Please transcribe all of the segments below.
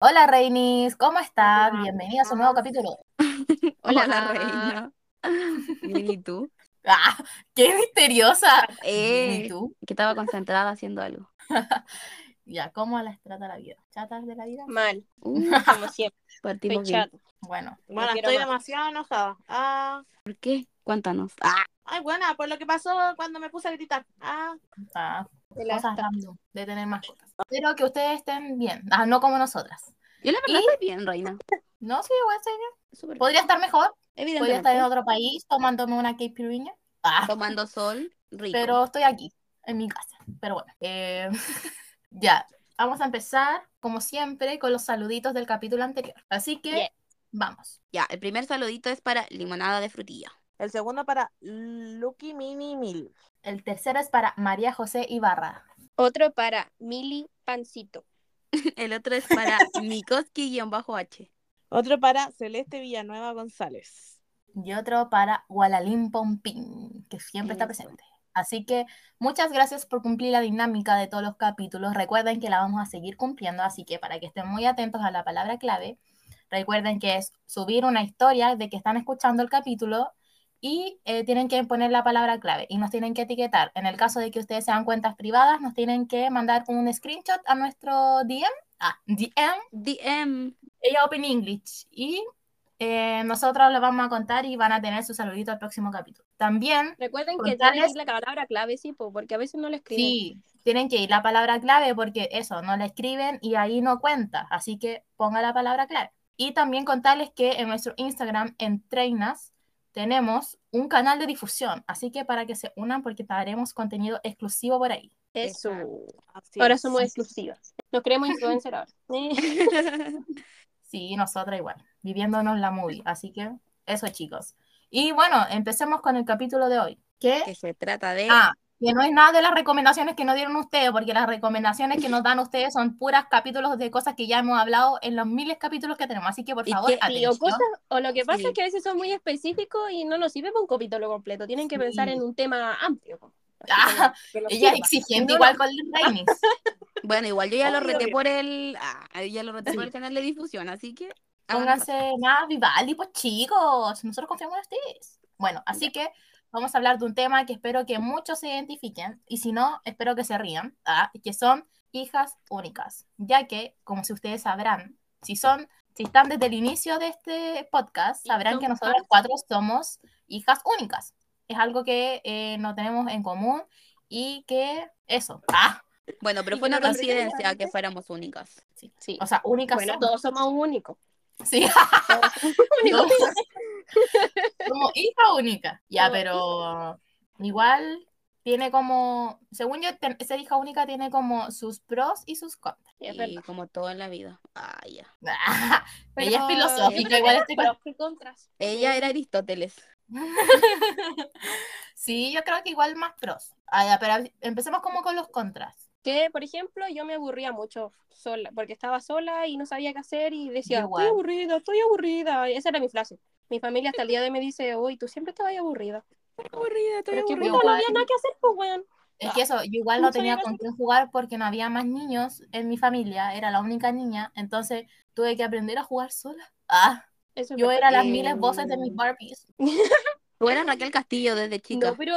Hola Reinis, ¿cómo están? Hola. Bienvenidas a un nuevo capítulo. Hola, Hola. reina. Bien, ¿y tú? ¡Ah! ¡Qué misteriosa! Eh, ¿Y tú? que estaba concentrada haciendo algo. Ya, ¿cómo las trata la vida? ¿Chatas de la vida? Mal, Uh, como siempre. Estoy partimos bien. chato. Bueno, No Bueno, estoy más. demasiado enojada. Ah, ¿Por qué? Cuéntanos. Ah, ay, buena, por lo que pasó cuando me puse a gritar. Ah, ah, De la- cosas random de tener mascotas. Espero que ustedes estén bien. Ah, no como nosotras. yo la verdad ¿Y? estoy bien, reina. No, sí, igual estoy bien. Podría estar mejor. bien. Podría estar en Evidentemente. otro país tomándome una caipirinha. Ah, Tomando sol, rico. pero estoy aquí, en mi casa. Pero bueno, eh, ya, vamos a empezar, como siempre, con los saluditos del capítulo anterior. Así que, Yeah. vamos. Ya, el primer saludito es para limonada de frutilla. el segundo para Lucky Mini Mil. El tercero es para María José Ibarra. Otro para Mili Pancito. El otro es para Mikoski-H. Otro para Celeste Villanueva González. Y otro para Gualalín Pompín, que siempre está presente. Así que muchas gracias por cumplir la dinámica de todos los capítulos. Recuerden que la vamos a seguir cumpliendo, así que para que estén muy atentos a la palabra clave, recuerden que es subir una historia de que están escuchando el capítulo y eh, tienen que poner la palabra clave y nos tienen que etiquetar. En el caso de que ustedes sean cuentas privadas, nos tienen que mandar un screenshot a nuestro DM. Ah, DM DM. ella Open English y eh, nosotros les vamos a contar y van a tener su saludito al próximo capítulo. También, Recuerden que Contarles- tienen que ir la palabra clave, sí, po, porque a veces no lo escriben. sí, tienen que ir la palabra clave porque eso, no la escriben y ahí no cuenta, así que ponga la palabra clave. Y también contarles que en nuestro Instagram, en tenemos un canal de difusión, así que para que se unan porque daremos contenido exclusivo por ahí. Eso. Así Ahora es. somos exclusivas. Nos creemos influencer ahora. Eh, Sí, nosotras igual, viviéndonos la movie, así que eso chicos. Y bueno, empecemos con el capítulo de hoy. ¿Qué? que se trata de... Ah, que no es nada de las recomendaciones que nos dieron ustedes, porque las recomendaciones que nos dan ustedes son puras capítulos de cosas que ya hemos hablado en los miles de capítulos que tenemos. Así que, por ¿Y favor, sí, atención. o, cosas, o lo que pasa Sí. es que a veces son muy específicos y no nos sirve para un capítulo completo. Tienen que Sí. pensar en un tema amplio. Ah, que Ella es exigente No, igual con los Rainis. Bueno, igual yo ya lo reté por el... Ah, ya lo reté por el canal de difusión, así que... Pónganse más Vivaldi, pues chicos. Nosotros confiamos en ustedes. Bueno, así que vamos a hablar de un tema que espero que muchos se identifiquen. Y si no, espero que se rían. Ah, que son hijas únicas. Ya que, como si ustedes sabrán, si son, si están desde el inicio de este podcast, sabrán que nosotros cuatro somos hijas únicas. Es algo que eh, no tenemos en común y que eso. Ah, Bueno, pero fue una coincidencia que fuéramos únicas. sí. Sí. O sea, únicas Bueno, somos. todos somos únicos. Sí, como hija única. Ya, Como pero igual tiene como, según yo, ten- ser hija única tiene como sus pros y sus contras. Sí, Y verdad. como todo en la vida. Ah, ya. Ella es filosófica, igual pros y contras. Ella era Aristóteles. Sí, yo creo que igual más pros. Ah, ya, pero empecemos como con los contras. Que, por ejemplo, yo me aburría mucho sola, porque estaba sola y no sabía qué hacer y decía, igual. estoy aburrida, estoy aburrida. Y esa era mi frase. Mi familia hasta el día de hoy me dice, uy, tú siempre estabas aburrida. Aburrida, Pero es que aburrida. puta, no había nada que hacer, pues, weón. Es que eso, yo igual no tenía con quién jugar porque no había más niños en mi familia, era la única niña, entonces tuve que aprender a jugar sola. Ah, Eso es yo era las Eh, miles voces de mis Barbies. Tú eras Raquel Castillo desde chica. No, pero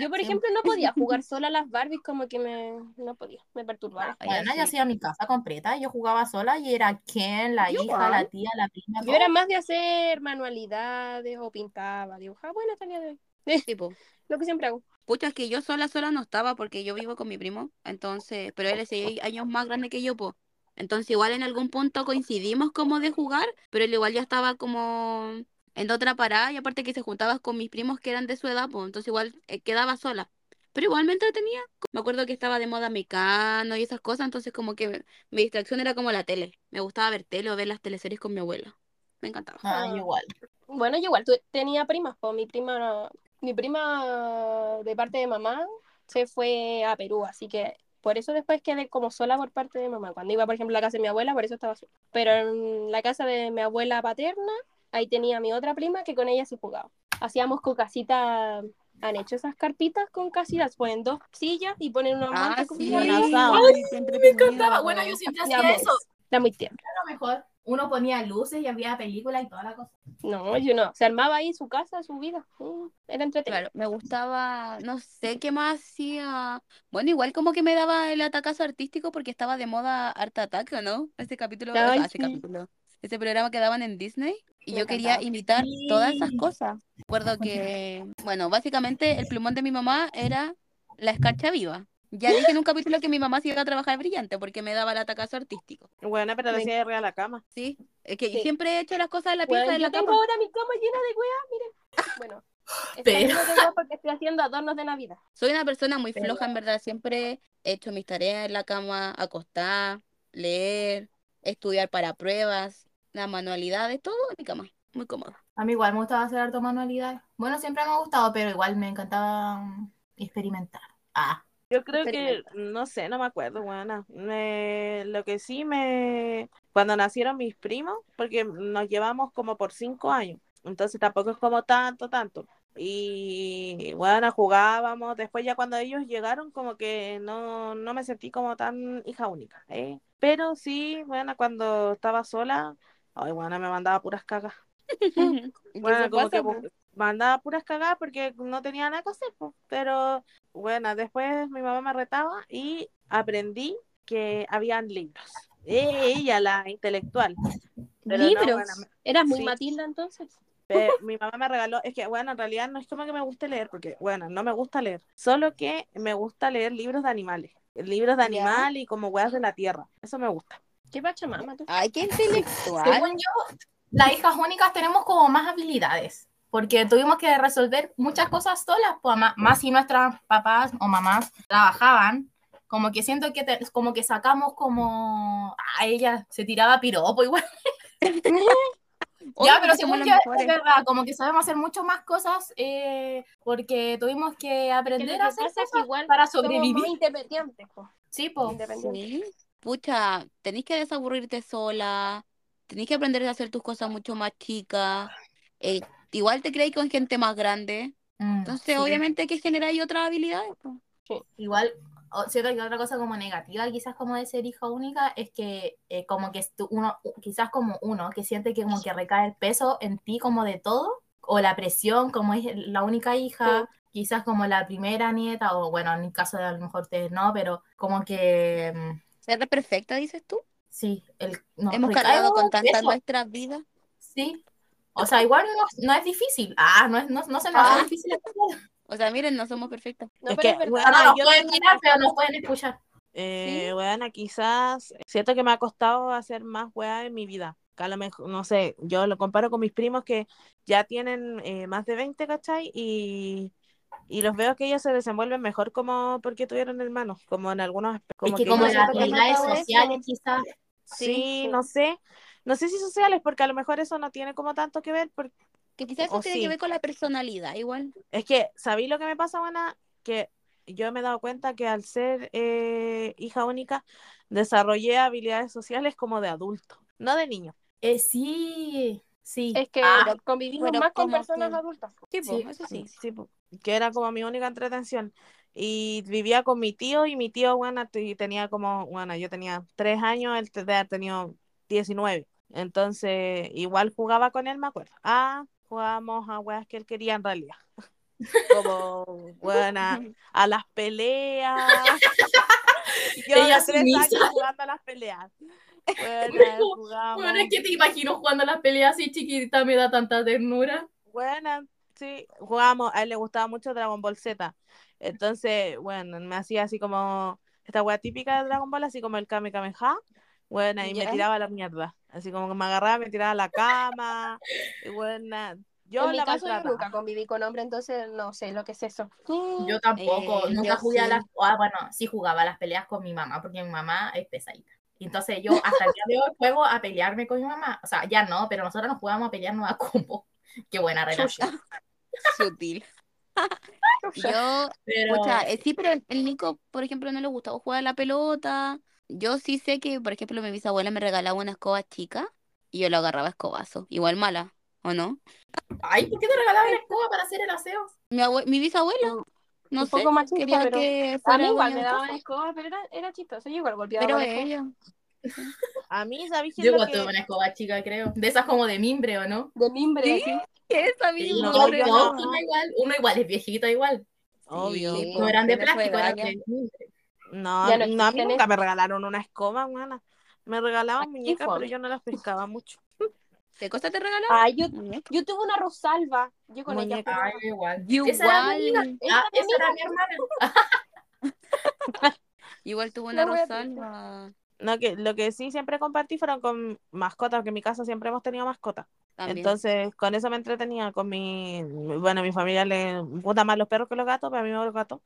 yo, por ejemplo, no podía jugar sola a las Barbies, como que me. No podía, me perturbaba. Así. yo hacía mi casa completa, yo jugaba sola y era Ken, la Yo hija, la tía, la prima. Yo todo. era más de hacer manualidades o pintaba, dibujaba. Bueno, hasta el día de hoy. Tipo, Lo que siempre hago. pucha, es que yo sola, sola no estaba porque yo vivo con mi primo. Entonces, pero él es seis años más grande que yo, pues. Entonces, igual en algún punto coincidimos como de jugar, pero él igual ya estaba como en otra parada y aparte que se juntaba con mis primos que eran de su edad, pues. Entonces, igual eh, quedaba sola. Pero igual me entretenía. Me acuerdo que estaba de moda Mecano y esas cosas, entonces como que mi distracción era como la tele. Me gustaba ver tele o ver las teleseries con mi abuela. Me encantaba. Ah, yo igual. Bueno, yo igual tu- tenía primas, pues mi prima, mi prima de parte de mamá se fue a Perú, así que por eso después quedé como sola por parte de mamá. Cuando iba, por ejemplo, a la casa de mi abuela, por eso estaba sola. Pero en la casa de mi abuela paterna, ahí tenía a mi otra prima que con ella sí jugaba. Hacíamos con casita, han hecho esas carpitas con casitas, ponen dos sillas y ponen una Ah, manta con sí, asado. Ay, Me encantaba. Bueno, yo siempre hacía amor. eso. Era muy tierno. A lo mejor uno ponía luces y había películas y toda la cosa. No, yo no. Se armaba ahí su casa, su vida. Mm, Era entretenido. Claro, me gustaba, no sé qué más hacía. Bueno, igual como que me daba el atacazo artístico porque estaba de moda Art Attack, ¿o no? Ese capítulo, o sea, Ay, ese sí. capítulo, ese programa que daban en Disney y yo quería imitar todas esas cosas. Recuerdo que, bueno, básicamente el plumón de mi mamá era la escarcha viva. Ya dije en un capítulo que mi mamá se iba a trabajar brillante porque me daba el atacazo artístico. Bueno, pero Me- decía arriba de la cama. Sí, es que Sí. siempre he hecho las cosas en la pieza Bueno, de yo la tengo cama. ahora mi cama llena de weas, miren. Bueno, Pero- de porque estoy haciendo adornos de Navidad. Soy una persona muy Pero- floja, en verdad. Siempre he hecho mis tareas en la cama, acostar, leer, estudiar para pruebas, las manualidades, todo en mi cama. Muy cómodo. A mí igual me gustaba hacer harto manualidades. Bueno, siempre me ha gustado, pero igual me encantaba mm, experimentar. Ah, Yo creo que, no sé, no me acuerdo, buena. Me, lo que sí me, cuando nacieron mis primos, porque nos llevamos como por cinco años, entonces tampoco es como tanto, tanto. Y bueno, jugábamos, después ya cuando ellos llegaron, como que no, no me sentí como tan hija única, ¿eh? Pero sí, bueno, cuando estaba sola, ay, bueno, me mandaba puras cagas. ¿Y Bueno, como pasa, que mandaba puras cagadas porque no tenía nada que hacer. Pero bueno, después mi mamá me retaba y aprendí que habían libros. Ella, la intelectual. Pero no, Libros. bueno, ¿Eras muy sí. Matilda entonces? mi mamá me regaló, es que bueno, en realidad no es como que me guste leer, porque bueno, no me gusta leer, solo que me gusta leer libros de animales, libros de animales y como hueas de la tierra, eso me gusta. ¿Qué pachamama tú? Ay, qué intelectual. según yo, las hijas únicas tenemos como más habilidades, porque tuvimos que resolver muchas cosas solas, pues, más si nuestras papás o mamás trabajaban. Como que siento que te- como que sacamos como a ella se tiraba piropo igual. Obvio, Ya, pero según yo, es verdad, como que sabemos hacer mucho más cosas eh, porque tuvimos que Que aprender lo a que hacer que cosas igual para somos sobrevivir. independientes, po. Sí, po. Independientes. Sí. Pucha, tenés que desaburrirte sola, tenés que aprender a hacer tus cosas mucho más chicas. eh, igual te crees con gente más grande. Mm, Entonces, sí. obviamente que generáis otras habilidades. po. Igual, o- siento que otra cosa como negativa, quizás como de ser hija única, es que eh, como que uno, quizás como uno, que siente que como que recae el peso en ti como de todo, o la presión como es la única hija, quizás como la primera nieta, o bueno, en el caso de a lo mejor ustedes no, pero como que mm, Ser perfecta, dices tú. sí, el, no, Hemos cargado con tantas nuestras vidas. sí. O sea, igual no, no es difícil. Ah, no, es, no, no se me Ah. hace difícil. escuchar. O sea, miren, no somos perfectas. No, Es pero que, es verdad. bueno, Ah, no, nos yo pueden mirar, pero nos pueden escuchar. Eh, bueno, quizás siento que me ha costado hacer más weas en mi vida. Que a lo mejor, no sé, yo lo comparo con mis primos que ya tienen eh, más de 20, ¿cachai? Y, y los veo que ellos se desenvuelven mejor como porque tuvieron hermanos, como en algunos aspectos. Es que que como las habilidades sociales quizás. Sí, Sí. no sé. No sé si sociales, porque a lo mejor eso no tiene como tanto que ver, porque Que quizás eso O tiene sí. que ver con la personalidad, igual. Es que, ¿sabéis lo que me pasa, Buena? Que yo me he dado cuenta que al ser eh, hija única, desarrollé habilidades sociales como de adulto, no de niño. Eh, sí, sí. Es que Ah, convivimos más con personas que- adultas. po. Sí, po, Sí. eso sí. Sí, po, que era como mi única entretención. Y vivía con mi tío y mi tío, bueno, t- tenía como, bueno, yo tenía tres años, él te- de haber tenido 19. Entonces, igual jugaba con él, me acuerdo. Ah, jugábamos a weas que él quería en realidad. Como, buena, a las peleas. Yo Ella tres años jugando a las peleas. Jugamos. Bueno, es que te imagino jugando las peleas así chiquitita, me da tanta ternura. Buena, sí, jugamos, a él le gustaba mucho Dragon Ball Z. Entonces, bueno, me hacía así como esta wea típica de Dragon Ball, así como el Kame Kameha. Bueno, y me Ya. tiraba a la mierda. Así como que me agarraba, me tiraba a la cama. Y buena, yo en mi la caso, yo nunca conviví con hombre, entonces no sé lo que es eso. Yo tampoco, Eh, nunca jugué a sí. las. Ah, bueno, sí jugaba a las peleas con mi mamá, porque mi mamá es pesadita. Entonces yo hasta el día de hoy juego a pelearme con mi mamá. O sea, ya no, pero nosotros nos jugamos a pelearnos a combo. Qué buena relación. Sutil. Yo, Pero pucha, eh, sí, pero el, Nico, por ejemplo, no le gustaba jugar a la pelota. Yo sí sé que, por ejemplo, mi bisabuela me regalaba una escoba chica y yo lo agarraba a escobazo. Igual mala, ¿o no? ay, ¿por qué te regalaban la escoba para hacer el aseo? Mi, mi bisabuela, no un sé, poco machista, quería pero que A mí igual me daban escoba, pero era, era chistoso. Yo igual golpeaba Pero ella, A mí, ¿sabéis Yo igual tuve una escoba chica, creo. De esas como de mimbre, ¿o no? De mimbre, ¿Sí? Esa misma. no, no, no. uno igual, uno igual es viejito igual. Obvio. Sí, No eran de plástico, eran de mimbre. No, Ya no no, a mí nunca me regalaron una escoba, buena. Me regalaban muñecas, pero yo no las pescaba mucho. ¿Qué cosa te regalaron? Ay, yo, tuve una Rosalba. Yo con ella Muñeca. Ay, igual. Yo Esa era mi igual. amiga. Esa Ah, era mi esa era mi hermana. Igual tuvo una Rosalba. No, que lo que sí siempre compartí fueron con mascotas, porque en mi casa siempre hemos tenido mascotas. También. Entonces, con eso me entretenía, con mi, bueno, a mi familia le gustan más los perros que los gatos, pero a mí me gustan los gatos.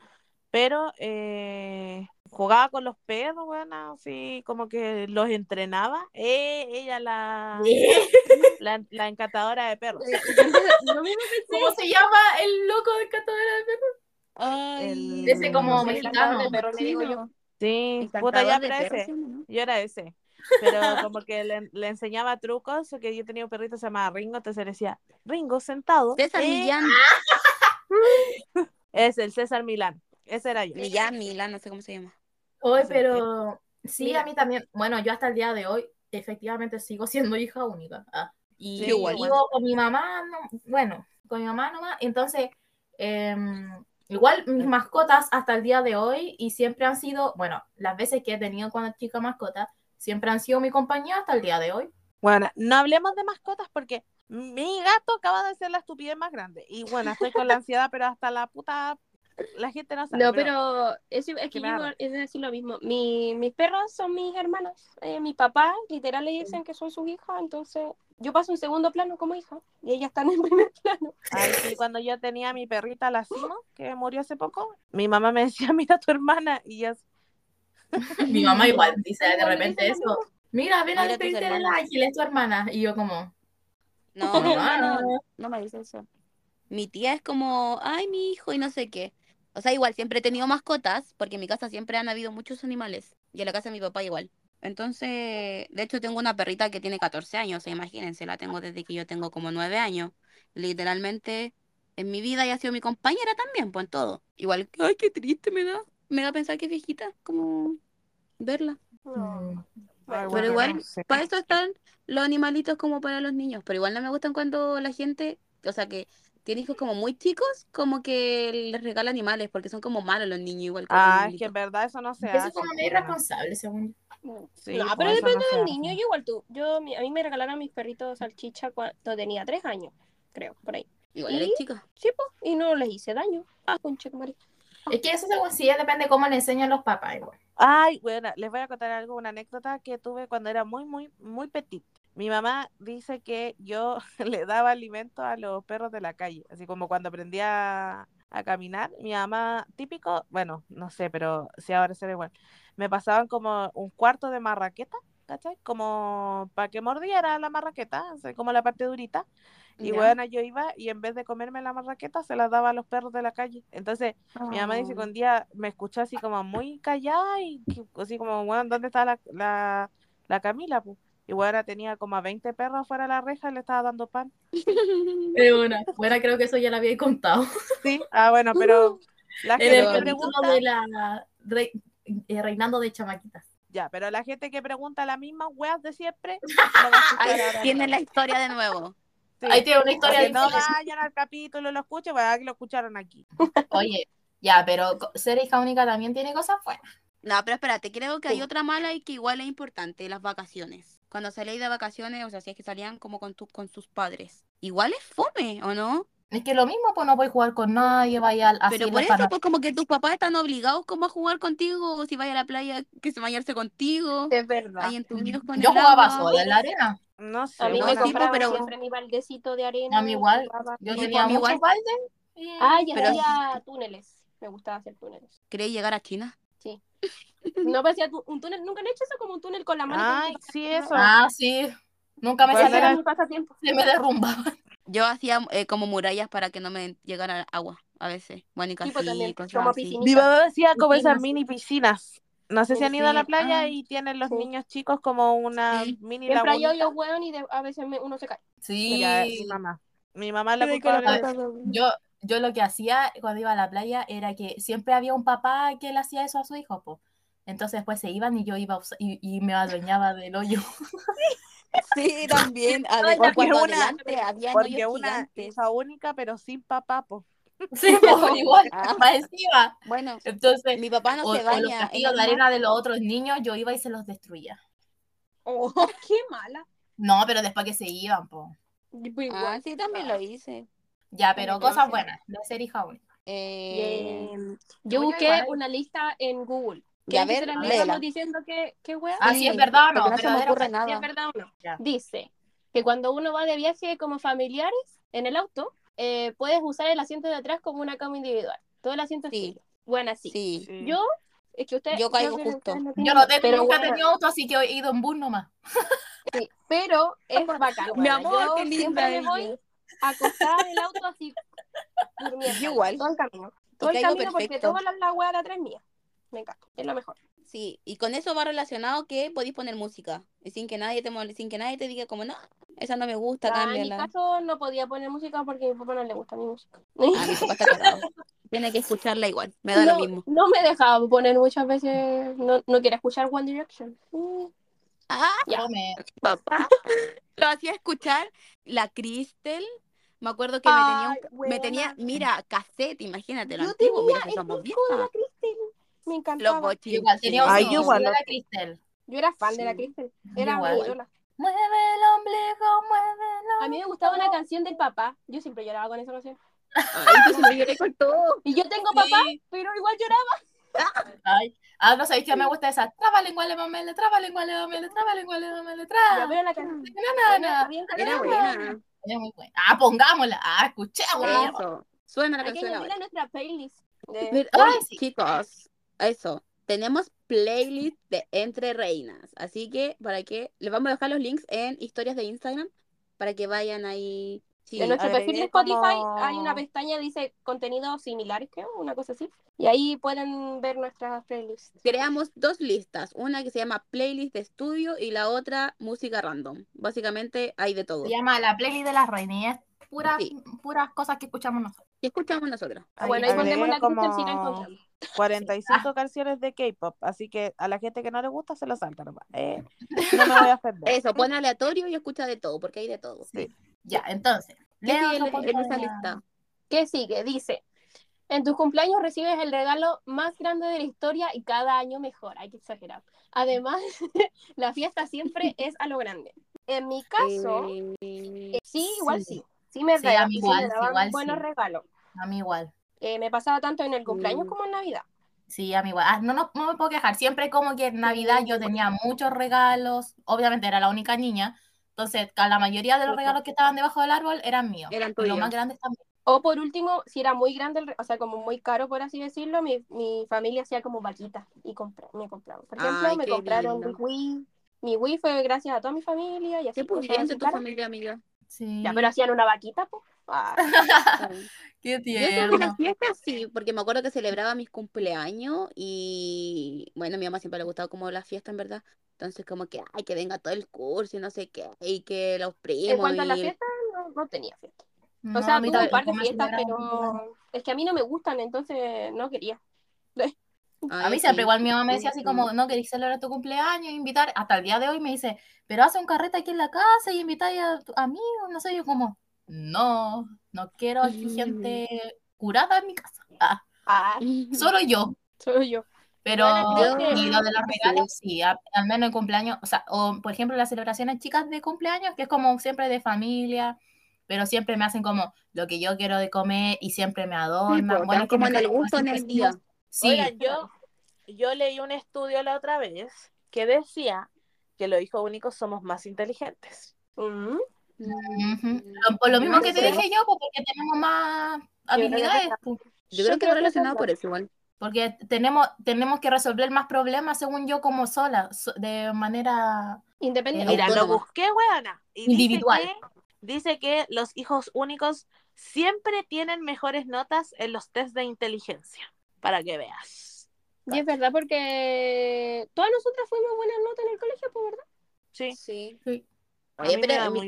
Pero eh, jugaba con los perros, bueno, así como que los entrenaba. Eh, ella la, la, la encantadora de perros. Mismo ¿Cómo se llama el loco de Catadora de Perros? Ay, El- Ese como mexicano. el perro le digo yo. Sí, puta, ya, de perros, ese. ¿sí o no? Yo era ese. Pero como que le, le enseñaba trucos, que yo tenía un perrito que se llamaba Ringo, entonces le decía, Ringo, sentado. César eh". Millán. Es el César Milán. Ese era yo. Millán, Milán, no sé cómo se llama. Hoy, pero sí, Mira. a mí también. Bueno, yo hasta el día de hoy, efectivamente, sigo siendo hija única. Ah, y Sí, igual. vivo con mi mamá, no- bueno, con mi mamá nomás. Entonces, em, igual mis mascotas hasta el día de hoy, y siempre han sido, bueno, las veces que he tenido cuando chica mascota, siempre han sido mi compañía hasta el día de hoy. Bueno, no hablemos de mascotas porque mi gato acaba de ser la estupidez más grande. Y bueno, estoy con la ansiedad, pero hasta la puta. La gente no sabe. No, pero es que yo es decir lo mismo. Mi, mis perros son mis hermanos. Eh, mi papá, literal, le dicen que son sus hijas, entonces yo paso en segundo plano como hija y ellas están en primer plano. Ay, sí, cuando yo tenía a mi perrita, la Simo, que murió hace poco, mi mamá me decía, mira a tu hermana. Y yo, Mi mamá igual dice de repente eso. Mira, ven a despedirte del ángel, es tu hermana. Y yo como, No, Mamá. mi hermana no me dice eso. Mi tía es como, ay, mi hijo y no sé qué. O sea, igual siempre he tenido mascotas, porque en mi casa siempre han habido muchos animales. Y en la casa de mi papá igual. Entonces, de hecho, tengo una perrita que tiene 14 años, o sea, imagínense, la tengo desde que yo tengo como 9 años. Literalmente, en mi vida y ha sido mi compañera también, pues en todo. Igual, ay, qué triste me da. Me da pensar que es viejita, como verla. mm, "Ay, Pero bueno, igual, no sé". para eso están los animalitos como para los niños. Pero igual no me gustan cuando la gente, o sea, que tiene hijos como muy chicos, como que les regala animales, porque son como malos los niños, igual los Ah, es que en verdad eso no se eso hace. es como medio irresponsable, según Sí, no, pero eso no depende se del niño. Yo igual tú. Yo, a mí me regalaron mis perritos salchicha cuando tenía tres años, creo, por ahí. Igual ¿Y? eres chica. Sí, pues, y no les hice daño. Ah. Es que eso según sí, depende de cómo le enseñan los papás igual. Ay, bueno, les voy a contar algo, una anécdota que tuve cuando era muy, muy, muy petit. Mi mamá dice que yo le daba alimento a los perros de la calle, así como cuando aprendía a, a caminar. Mi mamá, típico, bueno, no sé, pero sí ahora será igual. Me pasaban como un cuarto de marraqueta, ¿cachai? Como para que mordiera la marraqueta, así como la parte durita. Y bueno, yo iba y en vez de comerme la marraqueta, se las daba a los perros de la calle. Entonces, mi mamá dice que Oh. un día me escuchó así como muy callada y así como, bueno, ¿dónde está la, la, la Camila? pu?". Y bueno, tenía como a 20 perros fuera de la reja y le estaba dando pan. Pero bueno, bueno, creo que eso ya lo había contado. Sí, ah, bueno, pero la En el que capítulo pregunta, de la re- eh, reinando de chamaquitas. ya, pero la gente que pregunta las mismas weas de siempre, ahora. tienen la historia de nuevo. Sí. Ahí tiene una historia Porque no vayan al capítulo, lo escuchen, bueno, aquí lo escucharon aquí. Oye, ya, pero ser hija única también tiene cosas buenas. No, pero espérate, creo que hay otra mala y que igual es importante, las vacaciones. Cuando salíais de vacaciones, o sea, si es que salían como con, tu, con sus padres. Igual es fome, ¿o no? Es que lo mismo, pues no puedes jugar con nadie, vaya al Pero por eso, van a- pues como que tus papás están obligados como a jugar contigo, o si vaya a la playa, que se bañarse contigo, Es verdad. ahí entumidos con Yo el jugaba agua. sola en la arena. No sé, A mí me sí, compraban pero- siempre mi baldecito de arena. A mí igual. jugaba- Yo Sí, tenía a mí muchos igual. baldes. y- Ah, y Pero- hacía túneles. Me gustaba hacer túneles. ¿Queréis llegar a China? No parecía un túnel, nunca han hecho eso como un túnel con la mano. Ay, sí, eso. Ah, sí. Nunca me Pues era era- mi pasatiempo. se me derrumbaba. Yo hacía eh, como murallas para que no me llegara agua a veces. Bueno, y Sí, pues, casi también, como así. Mi mamá decía como esas mini piscinas. No sé si han ido a la Sí, playa ah. y tienen los Sí. niños chicos como una Sí. mini lagunita. hoyos, weón, y de- a veces me- uno se cae. Sí. Ya, mi mamá. Mi mamá la Yo, yo lo que hacía cuando iba a la playa era que siempre había un papá que le hacía eso a su hijo, po. Entonces después se iban y yo iba y, y me adueñaba del hoyo. Sí, también. A ver, Porque cuando una- adelante había Porque una hija única, pero sin papá, po. Sí, pues, igual, Ah. encima. Bueno, Entonces, mi papá no o, se o baña. los castillos de arena de los otros niños, yo iba y se los destruía. Oh, qué mala. No, pero después que se iban, po. Pues Ah, igual. sí, también lo hice. Ya, pero cosas buenas de ser hija única. Eh, Eh, yo Yo busqué igual. una lista en Google. Ya, Que a ver, léela. diciendo que, qué wea. Ah, sí, sí, es verdad o no, porque no se me ocurre nada. Si es verdad o no. Ya. Dice que cuando uno va de viaje como familiares en el auto, eh, puedes usar el asiento de atrás como una cama individual. Todo el asiento es Sí. tuyo. Bueno, sí. sí. Sí. Yo, es que usted. Yo caigo que justo. no Yo no tengo, pero nunca he bueno, tenido auto, así que he ido en bus nomás. sí, pero es bacán. Mi amor, Yo qué linda siempre me voy acostada en el auto así. durmiendo, Yo igual. Todo el camino. Todo el camino porque perfecto. toda la, la wea de atrás es mía. Me encanta. Es lo mejor. Sí, y con eso va relacionado que podéis poner música. Y sin que nadie te mole- sin que nadie te diga como, no, esa no me gusta, Ah, en mi cámbiala. caso no podía poner música porque a mi papá no le gusta mi música. Ah, mi papá está casado. Tiene que escucharla igual, me da no, lo mismo. no me dejaba poner muchas veces, no, no quiere escuchar One Direction. Ah, Ya. Papá. Lo hacía escuchar la Crystal. Me acuerdo que me tenía, un- me tenía, mira, cassette, imagínate lo Yo antiguo, mira tenía que el somos viejas. Me Los encantaba. Yo bochinches. igual tenía Ay, yo igual la Cristel. Yo era fan de la. Cristel. Era mi igual. ídola. Mueve el ombligo, muévelo. A mí me gustaba una canción del papá. Yo siempre lloraba con esa canción. Ay, yo se me lloré con todo. Y yo tengo Sí. papá, pero igual lloraba. Ay. Ah, no sabéis que me gusta esa. Traba lengua le mamele, traba lengua le mamele, traba lengua le mamele, traba. pero la canción na. está bien Era buena. Es muy buena. Ah, pongámosla. Ah, escuchémosla. Eso. Suena la Hay que canción añadirla ahora. a nuestra playlist. de- Ay, sí. chicos, eso. Tenemos playlist de Entre Reinas. Así que, para que les vamos a dejar los links en historias de Instagram para que vayan ahí. Sí, en nuestro perfil de Spotify como- hay una pestaña dice contenidos similares, creo, una cosa así. Y ahí pueden ver nuestras playlists. creamos dos listas. Una que se llama playlist de estudio y la otra música random. Básicamente hay de todo. Se llama La Playlist de las Reinas puras, Sí. puras cosas que escuchamos nosotros. ¿Qué escuchamos nosotros? Ah, bueno, ahí pondremos la como si encontramos. 45 canciones de K-pop, así que a la gente que no le gusta se lo salta nomás. Eh, no me voy a ofender. Eso, pon aleatorio y escucha de todo, porque hay de todo. Sí. Ya, entonces. ¿Qué sigue en- en esa lista? ¿Qué sigue? Dice, en tus cumpleaños recibes el regalo más grande de la historia y cada año mejor. Hay que exagerar. Además, la fiesta siempre es a lo grande. En mi caso, Eh, sí, igual sí. sí. Sí me, Sí, a mí igual, me daban igual buenos sí. regalos. A mí igual. Eh, me pasaba tanto en el cumpleaños Mm. como en Navidad. Sí, a mí igual. Ah, no, no, no me puedo quejar. Siempre como que en Navidad yo tenía muchos regalos. Obviamente era la única niña. Entonces, la mayoría de los regalos que estaban debajo del árbol eran míos. Eran Y los más grandes también. O por último, si era muy grande, o sea, como muy caro, por así decirlo, mi, mi familia hacía como vaquitas y compra, me compraban. Por ejemplo, Ay, me compraron lindo. mi Wii. Mi Wii fue gracias a toda mi familia y así. Qué pudiente tu familia, amiga. Sí. Ya, pero hacían una vaquita, pues. Qué Yo creo que tierno. las fiestas sí, porque me acuerdo que celebraba mis cumpleaños y bueno, a mi mamá siempre le gustaba como la fiesta en verdad. Entonces como que, ay, que venga todo el curso y no sé qué, y que los en primos cuanto a la fiesta, no, no tenía fiesta. No, o sea, a mí tuve un par de fiestas, pero es que a mí no me gustan, entonces no quería. A Ay, mí siempre sí. igual mi mamá me Sí, decía así sí. como, no queréis celebrar tu cumpleaños, invitar, hasta el día de hoy me dice, pero hace un carrete aquí en la casa y invitáis a amigos, no sé, yo como, no, no quiero aquí Mm. gente curada en mi casa, Ah, Ah, solo yo, soy yo. pero Bueno, y lo de los sí. regalos, sí, a- al menos en cumpleaños, o sea, o por ejemplo las celebraciones chicas de cumpleaños, que es como siempre de familia, pero siempre me hacen como lo que yo quiero de comer y siempre me Sí, adornan, po, bueno, como en el gusto en el día. Sí, Oigan, yo, yo leí un estudio la otra vez que decía que los hijos únicos somos más inteligentes. Mm. Lo- Por lo mismo que te dije yo, porque tenemos más habilidades, está- Yo creo que va relacionado por eso igual. porque tenemos, tenemos que resolver más problemas, según yo, como sola, so- de manera... Independiente. Eh, Mira, lo busqué, weona. Y Individual. Dice que, dice que los hijos únicos siempre tienen mejores notas en los test de inteligencia. Para que veas. Y es verdad porque todas nosotras fuimos buenas notas en el colegio, pues, ¿verdad? Sí. Sí. Sí. Oye, me pero mi,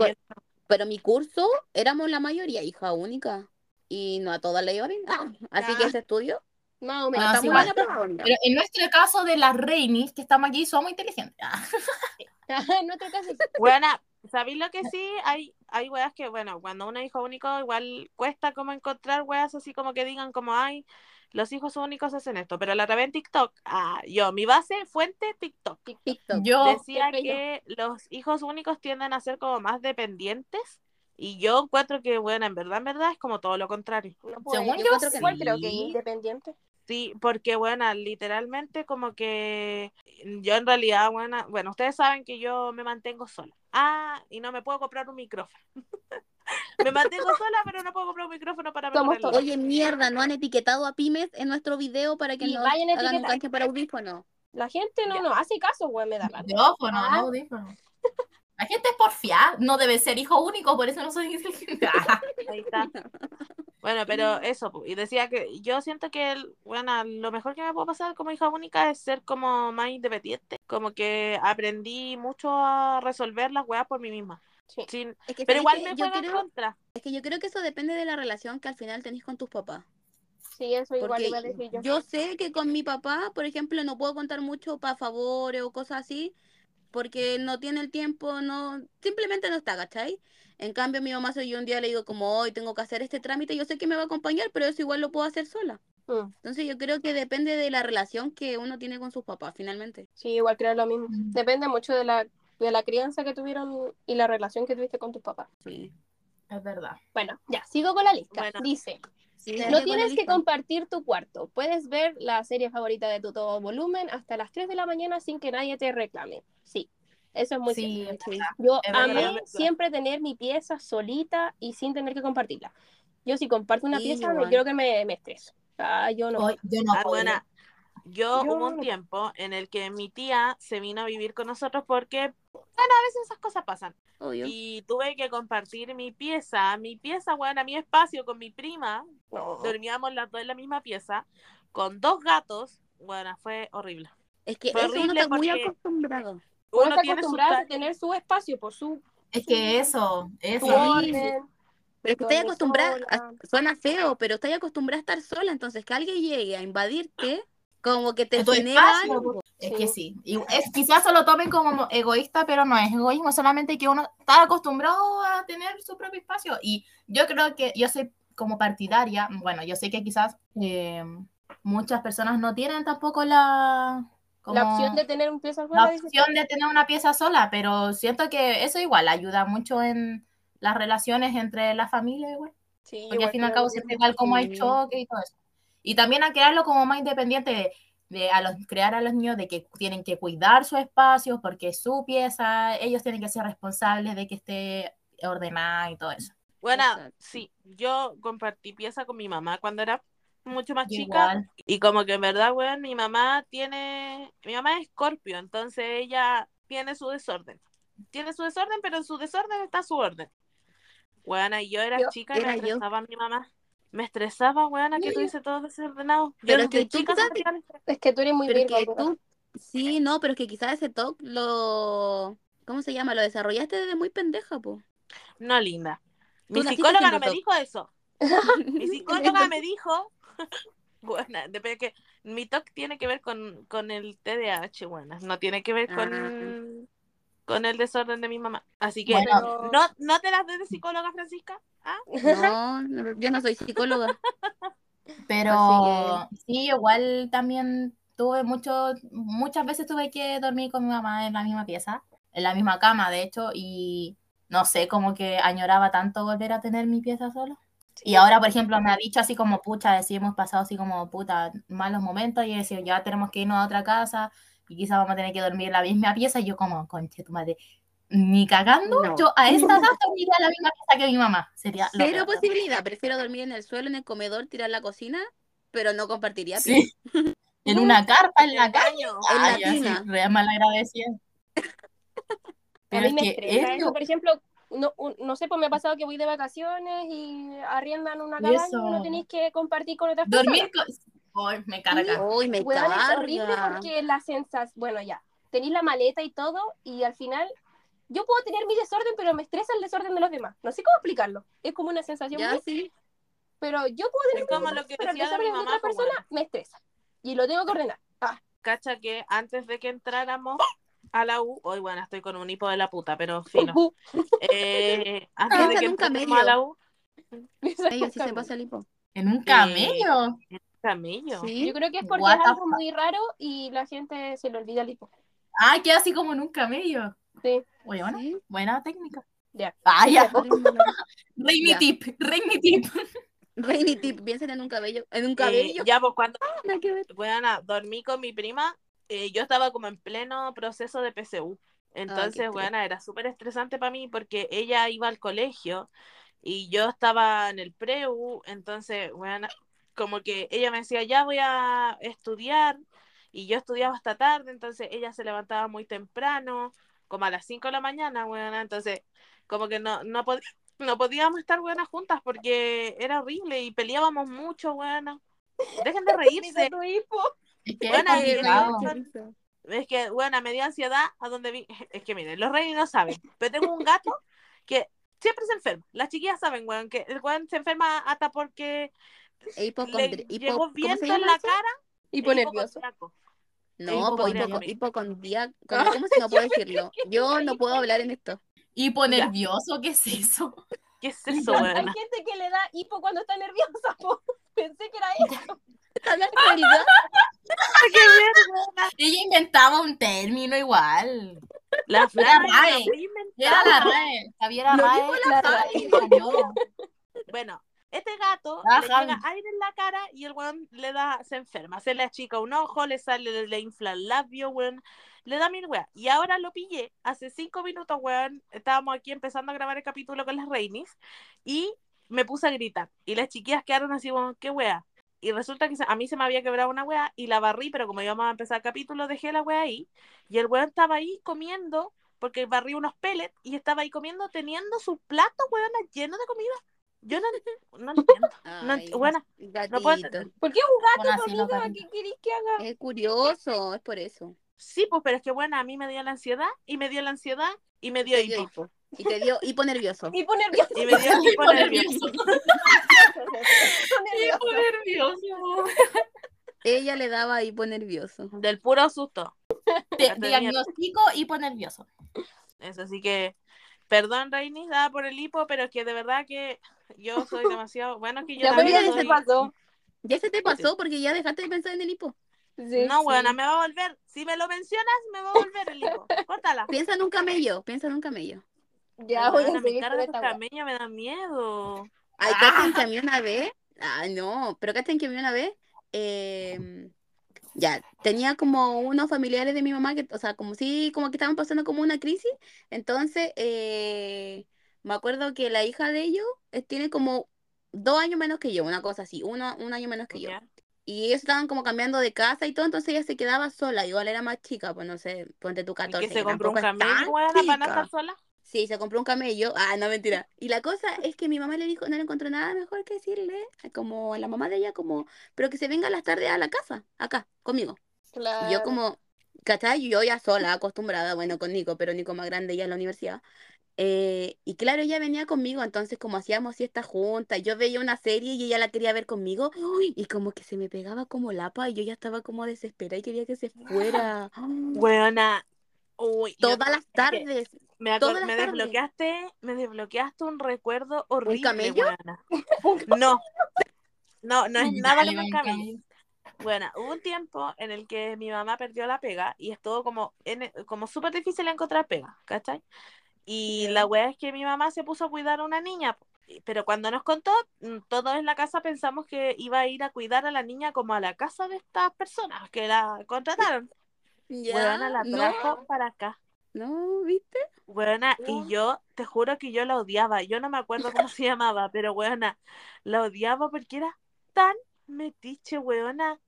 pero mi curso éramos la mayoría hija única y no a todas le iba bien. Ah, así que ese estudio Más o Bueno, menos. sí, Estamos igual. en la prueba onda. Pero en nuestro caso de las Reinis, que estamos aquí, somos inteligentes. Ah, en nuestro caso, sí. Buena, ¿sabéis lo que sí? Hay, hay weas que, bueno, cuando uno es hijo único, igual cuesta como encontrar weas así como que digan como, ay, los hijos únicos hacen esto, pero la otra vez en TikTok, ah, yo, mi base, fuente, TikTok. TikTok. Yo, Decía yo. que los hijos únicos tienden a ser como más dependientes y yo encuentro que, bueno, en verdad, en verdad es como todo lo contrario. No, pues, Según yo, que sí. pero que independiente. Sí, porque bueno, literalmente como que yo en realidad, bueno, bueno, ustedes saben que yo me mantengo sola. Ah, y no me puedo comprar un micrófono. me mantengo sola, pero no puedo comprar un micrófono para Somos mejorarlo. Oye, mierda, ¿no han etiquetado a pymes en nuestro video para que Y nos vayan hagan un etiquetar. canje para audífonos? La gente no Ya. nos hace caso, güey, me da rabia. micrófono, Ah. no audífono. La gente es porfiada, no debe ser hijo único, por eso no soy inteligente. Ah, Ahí está. Bueno, pero eso, y decía que yo siento que, el- bueno, lo mejor que me puede pasar como hija única es ser como más independiente, como que aprendí mucho a resolver las weas por mí misma. Sí. Sin- Es que, pero ¿sabes igual me yo juega en creo, contra. es que yo creo que eso depende de la relación que al final tenés con tus papás. Sí, eso igual iba a decir yo. yo sé que con mi papá, por ejemplo, no puedo contar mucho para favores o cosas así, porque no tiene el tiempo, no, simplemente no está, ¿cachai? En cambio, mi mamá, si yo un día le digo como hoy tengo que hacer este trámite, yo sé que me va a acompañar, pero eso igual lo puedo hacer sola. Mm, Entonces yo creo que depende de la relación que uno tiene con sus papás, finalmente. Sí, igual creo lo mismo. Mm. Depende mucho de la, de la crianza que tuvieron y la relación que tuviste con tus papás. Sí. Es verdad. Bueno, ya, sigo con la lista. Bueno. Dice, Sí, no tienes que compartir tu cuarto. Puedes ver la serie favorita de tu todo volumen hasta las 3 de la mañana sin que nadie te reclame. Sí, eso es muy Sí, cierto. es. Yo Es amé verdad. siempre tener mi pieza solita y sin tener que compartirla. Yo si comparto una Sí, pieza, me, igual. creo que me, me estreso. Ah, yo no. Hoy- yo no Ah, puedo. buena. Yo, Yo hubo un tiempo en el que mi tía se vino a vivir con nosotros porque, bueno, a veces esas cosas pasan. Obvio. Y tuve que compartir mi pieza, mi pieza, bueno, mi espacio con mi prima. No. Dormíamos las dos en la misma pieza, con dos gatos. Bueno, fue horrible. Es que Fue eso uno horrible está muy porque- acostumbrado. Uno Uno está tiene su acostumbrado a tener su espacio por su, Es que eso, eso. orden. Pero es que estás acostumbrada, a- sola. suena feo, pero estás acostumbrada a estar sola, entonces que alguien llegue a invadirte, como que te En tu genera espacio, algo. Es Sí. que sí. Y es, quizás se lo tomen como egoísta, pero no es egoísmo, solamente que uno está acostumbrado a tener su propio espacio. Y yo creo que yo soy como partidaria, bueno, yo sé que quizás eh, muchas personas no tienen tampoco la, como La opción de tener un pieza la sola. tú. opción de tener una pieza sola, pero siento que eso igual ayuda mucho en las relaciones entre la familia, igual. Sí, Porque igual al fin y al cabo siempre igual como hay Sí. choque y todo eso. Y también a crearlo como más independiente de, de a los, crear a los niños de que tienen que cuidar su espacio porque es su pieza, ellos tienen que ser responsables de que esté ordenada y todo eso. Bueno, Exacto. sí, yo compartí pieza con mi mamá cuando era mucho más chica. igual. Y como que en verdad, weón, mi mamá tiene, mi mamá es escorpio, entonces ella tiene su desorden. Tiene su desorden, pero en su desorden está su orden. Weona, y yo era Yo- chica y me era estresaba mi mamá. Me estresaba, weona, que tuviese todo desordenado. Yo Pero es que tú quizás- Es que tú eres muy Pero virgo, que amiga. tú, sí, no, pero es que quizás ese TOC lo, ¿cómo se llama? Lo desarrollaste desde muy pendeja, po. No, linda. Mi psicóloga no me TOC. dijo eso. Mi psicóloga me dijo, bueno, depende que mi TOC tiene que ver con, con el TDAH, bueno, no tiene que ver con, Ah. con el desorden de mi mamá. Así que, Bueno. ¿no, ¿no te las doy de psicóloga, Francisca? ¿Ah? No, no, yo no soy psicóloga. Pero Así sí, igual también tuve mucho, muchas veces tuve que dormir con mi mamá en la misma pieza, en la misma cama, de hecho, y no sé, como que añoraba tanto volver a tener mi pieza solo. Y ahora, por ejemplo, me ha dicho así como, pucha, así hemos pasado así como, puta, malos momentos y he decidido, ya tenemos que irnos a otra casa y quizás vamos a tener que dormir en la misma pieza. Y yo como, conche tu madre, ni cagando, No. yo a esta edad dormiría la misma pieza que mi mamá. Sería Cero posibilidad. Prefiero dormir en el suelo, en el comedor, tirar la cocina, pero no compartiría. Sí. En una carpa en la calle. En la tina. re mal agradecida. A Pero mí es me que estresa eso-. Por ejemplo, no, no sé, pues me ha pasado que voy de vacaciones y arriendan una cabaña y no tenéis que compartir con otras dormir con... Ay, me carga. Uy, me Weón, es horrible carga. porque la sensación, bueno, ya, tenéis la maleta y todo y al final yo puedo tener mi desorden, pero me estresa el desorden de los demás. No sé cómo explicarlo. Es como una sensación Ya muy- sí. Pero yo puedo tener Es como un lo que pero decía que de mi salga de mamá, otra pues, persona bueno. me estresa. Y lo tengo que ordenar. Ah, Cacha que antes de que entráramos a la U, hoy bueno, estoy con un hipo de la puta, pero fino. ujú. Eh, antes de que en un entráramos a la. U, Ellos sí se pasa el hipo. En un camello. camello. Sí. Yo creo que es porque What es algo muy raro y la gente se le olvida el hipo. Ah, queda así como en un camello. Sí. Oye, bueno, Sí. buena técnica. Ya. Ah, ya. Rainy tip, rainy tip. Rainy tip, piensen en un cabello. En un Eh, cabello. ya, pues cuando ver. Bueno, dormí con mi prima. eh, yo estaba como en pleno proceso de PSU. Entonces, estrés. bueno, era súper estresante para mí porque ella iba al colegio y yo estaba en el preu. Entonces, bueno, como que ella me decía, ya voy a estudiar. Y yo estudiaba hasta tarde. Entonces, ella se levantaba muy temprano, como a las 5 de la mañana, bueno. Entonces, como que no, no, pod- no podíamos estar buenas juntas porque era horrible y peleábamos mucho, bueno. Dejen de reírse. Es que Bueno, es eh, Es que, bueno, me dio ansiedad a donde vi. Es que miren, los reyes no saben, pero tengo un gato que siempre se enferma. Las chiquillas saben, weón, que el weón se enferma hasta porque E le llegó ¿Cómo viento en la eso? cara. Hipo e nervioso. No, Hipocondriaco. po- hipoco- hipocondriaco. ¿Cómo, cómo se no puedo decirlo? Yo no puedo hablar en esto. Hipo nervioso, ¿qué es eso? ¿Qué es eso, Hay gente que le da hipo cuando está nerviosa. po. Pensé que era eso. Ella inventaba un término igual. La Fran Era la RAE. Javiera Lo RAE. dijo la sabe RAE. español. Bueno, este gato Ah, le llega aire en la cara y el weón le da, se enferma. Se le achica un ojo, le sale, le infla el labio, weón. Le da mil weas. Y ahora lo pillé. Hace cinco minutos, weón. Estábamos aquí empezando a grabar el capítulo con las Reinis. Y me puse a gritar. Y las chiquillas quedaron así, como, ¿qué wea? Y resulta que a mí se me había quebrado una wea y la barrí, pero como íbamos a empezar el capítulo, dejé la wea ahí. Y el weón estaba ahí comiendo, porque barrí unos pellets, y estaba ahí comiendo, teniendo su plato, weón, lleno de comida. Yo no, no entiendo. No Ay, bueno, no puedo gatito. entender. ¿Por qué un gato, Bueno, no amiga? cariño. ¿Qué querés que haga? Es curioso, es por eso. Sí, pues, pero es que bueno, a mí me dio la ansiedad, y me dio la ansiedad, y me dio hipo. hipo. Y te dio hipo nervioso. Hipo nervioso. Y me dio hipo Hipo nervioso. nervioso. Hipo nervioso. Ella le daba hipo nervioso. Del puro susto. Diagnóstico hipo nervioso. Eso, así que, perdón, Rainis, dada por el hipo, pero es que de verdad que yo soy demasiado, bueno, que yo Ya, ya soy- se pasó. Ya se te pasó porque ya dejaste de pensar en el hipo. Sí, No, sí. buena, me va a volver. Si me lo mencionas, me va a volver el hipo. Córtala. Piensa en un camello, piensa en un camello. Ya voy a seguir carga esta camello, me da miedo. Ay, ¿cachan que a mí una vez? Ah, no, pero ¿cachan que a mí una vez? Eh, ya, tenía como unos familiares de mi mamá que, o sea, como sí, como que estaban pasando como una crisis. Entonces, eh, me acuerdo que la hija de ellos eh, tiene como dos años menos que yo, una cosa así, uno, un año menos que yo. Y ellos estaban como cambiando de casa y todo, entonces ella se quedaba sola, igual era más chica, pues no sé, ponte tu ¿Y 14. que se compró un camello, para estar sola? Sí, se compró un camello. Ah, no, mentira. Y la cosa es que mi mamá le dijo, no le encontró nada mejor que decirle, como a la mamá de ella, como, pero que se venga a las tardes a la casa, acá, conmigo. Y yo Claro. como, ¿cachai? Yo ya sola, acostumbrada, bueno, con Nico, pero Nico más grande ya en la universidad. Eh, y claro, ella venía conmigo, entonces como hacíamos siesta juntas, yo veía una serie y ella la quería ver conmigo, y como que se me pegaba como lapa y yo ya estaba como desesperada y quería que se fuera. Buena. Uy, yo- Todas las tardes. me, acor- todas las me tardes. desbloqueaste, me desbloqueaste un recuerdo horrible, camello? buena. No. No, no es nada como un con camello. Bueno, hubo un tiempo en el que mi mamá perdió la pega y estuvo como, en- como súper difícil encontrar pega, ¿cachai? Y la wea es que mi mamá se puso a cuidar a una niña, pero cuando nos contó, mm, todos en la casa pensamos que iba a ir a cuidar a la niña como a la casa de estas personas que la contrataron. Ya, Buena, la no, trajo para acá. no, ¿viste? Ya. y yo te juro que yo la odiaba. Yo no me acuerdo cómo se llamaba, pero buena, la odiaba porque era tan metiche, weona.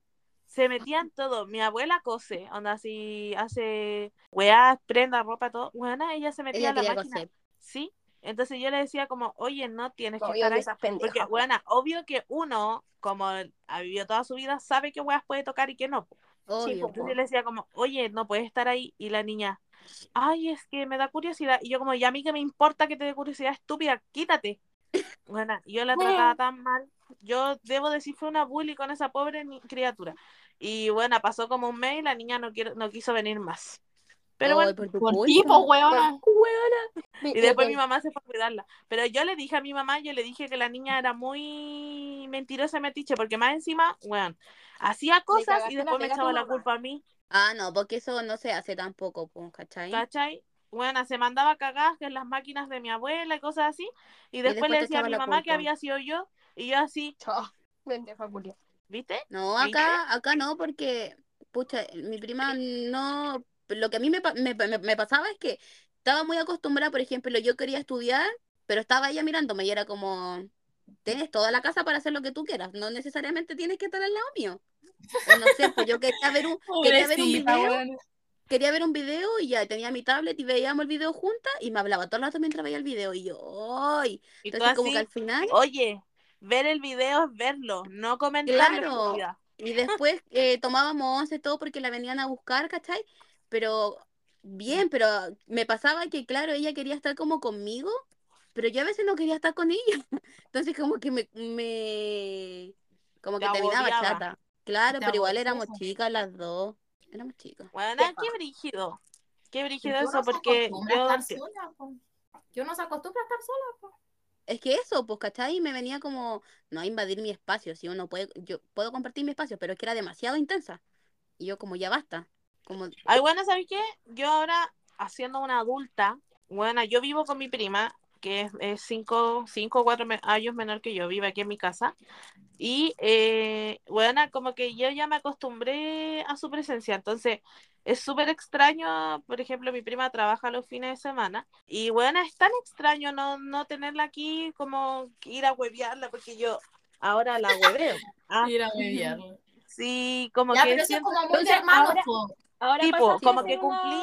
Se metía en todo. Mi abuela cose, onda así, hace weá, prenda, ropa, todo. Weona, ella se metía Ella en la máquina. coser. Sí. Entonces yo le decía como, oye, no tienes que estar ahí. esas Porque, buena, obvio que uno, como ha vivido toda su vida, sabe qué weas puede tocar y qué no. Obvio, po. Entonces yo le decía como, oye, no puedes estar ahí. Y la niña, ay, es que me da curiosidad. Y yo como, ya a mí que me importa que te dé curiosidad, estúpida, quítate. Bueno, yo la trataba tan mal. Yo debo decir, fue una bully con esa pobre criatura. Y bueno, pasó como un mes y la niña no, quiere, no quiso venir más. Pero bueno, por tipo, weona. y después mi mamá se fue a cuidarla. Pero yo le dije a mi mamá, yo le dije que la niña era muy mentirosa y metiche, porque más encima, bueno, hacía cosas y después me echaba la mamá. culpa a mí, Ah, no, porque eso no se hace tampoco, pues, ¿cachai? ¿cachai? Bueno, se mandaba cagadas en las máquinas de mi abuela y cosas así. Y después, después le decía a mi mamá que culpa. había sido yo. Y yo así, culia. ¿viste? No, ¿Viste? acá, acá no, porque, pucha, mi prima no, lo que a mí me, me, me- me pasaba es que estaba muy acostumbrada, por ejemplo, yo quería estudiar, pero estaba ella mirándome y era como, tienes toda la casa para hacer lo que tú quieras, no necesariamente tienes que estar al lado mío. O no sé, pues yo quería ver un, quería ver un video, quería ver un video y ya tenía mi tablet y veíamos el video juntas y me hablaba todo el rato mientras veía el video y yo, ¡ay! Entonces como que al final... oye, ver el video es verlo, no comentarlo. Claro. Y después eh, tomábamos once todo porque la venían a buscar, ¿cachai? Pero bien, pero me pasaba que, claro, ella quería estar como conmigo, pero yo a veces no quería estar con ella. Entonces como que me, me como que Te terminaba chata. Claro, pero igual éramos chicas las dos. Éramos chicas. Bueno, Qué brígido. Qué brígido eso, no porque a yo... estar sola, po. Yo no se acostumbra a estar sola, po. Es que eso, pues, ¿cachai? Me venía como, no a invadir mi espacio, si uno puede, yo puedo compartir mi espacio, pero es que era demasiado intensa. Y yo como, ya basta. Como, Ay, bueno, ¿sabes qué? Yo ahora, haciendo una adulta, bueno, yo vivo con mi prima, que es, es cinco, cinco o cuatro me- años menor que yo, vive aquí en mi casa. Y, eh, bueno, como que yo ya me acostumbré a su presencia. Entonces, es súper extraño, por ejemplo, mi prima trabaja los fines de semana. Y, bueno, es tan extraño no, no tenerla aquí como ir a huevearla, porque yo ahora la hueveo. Ah, Ir a beberlo. sí, como Ya, que pero eso es como muy Entonces, hermanos, ahora-. Ahora Tipo, como que cumplí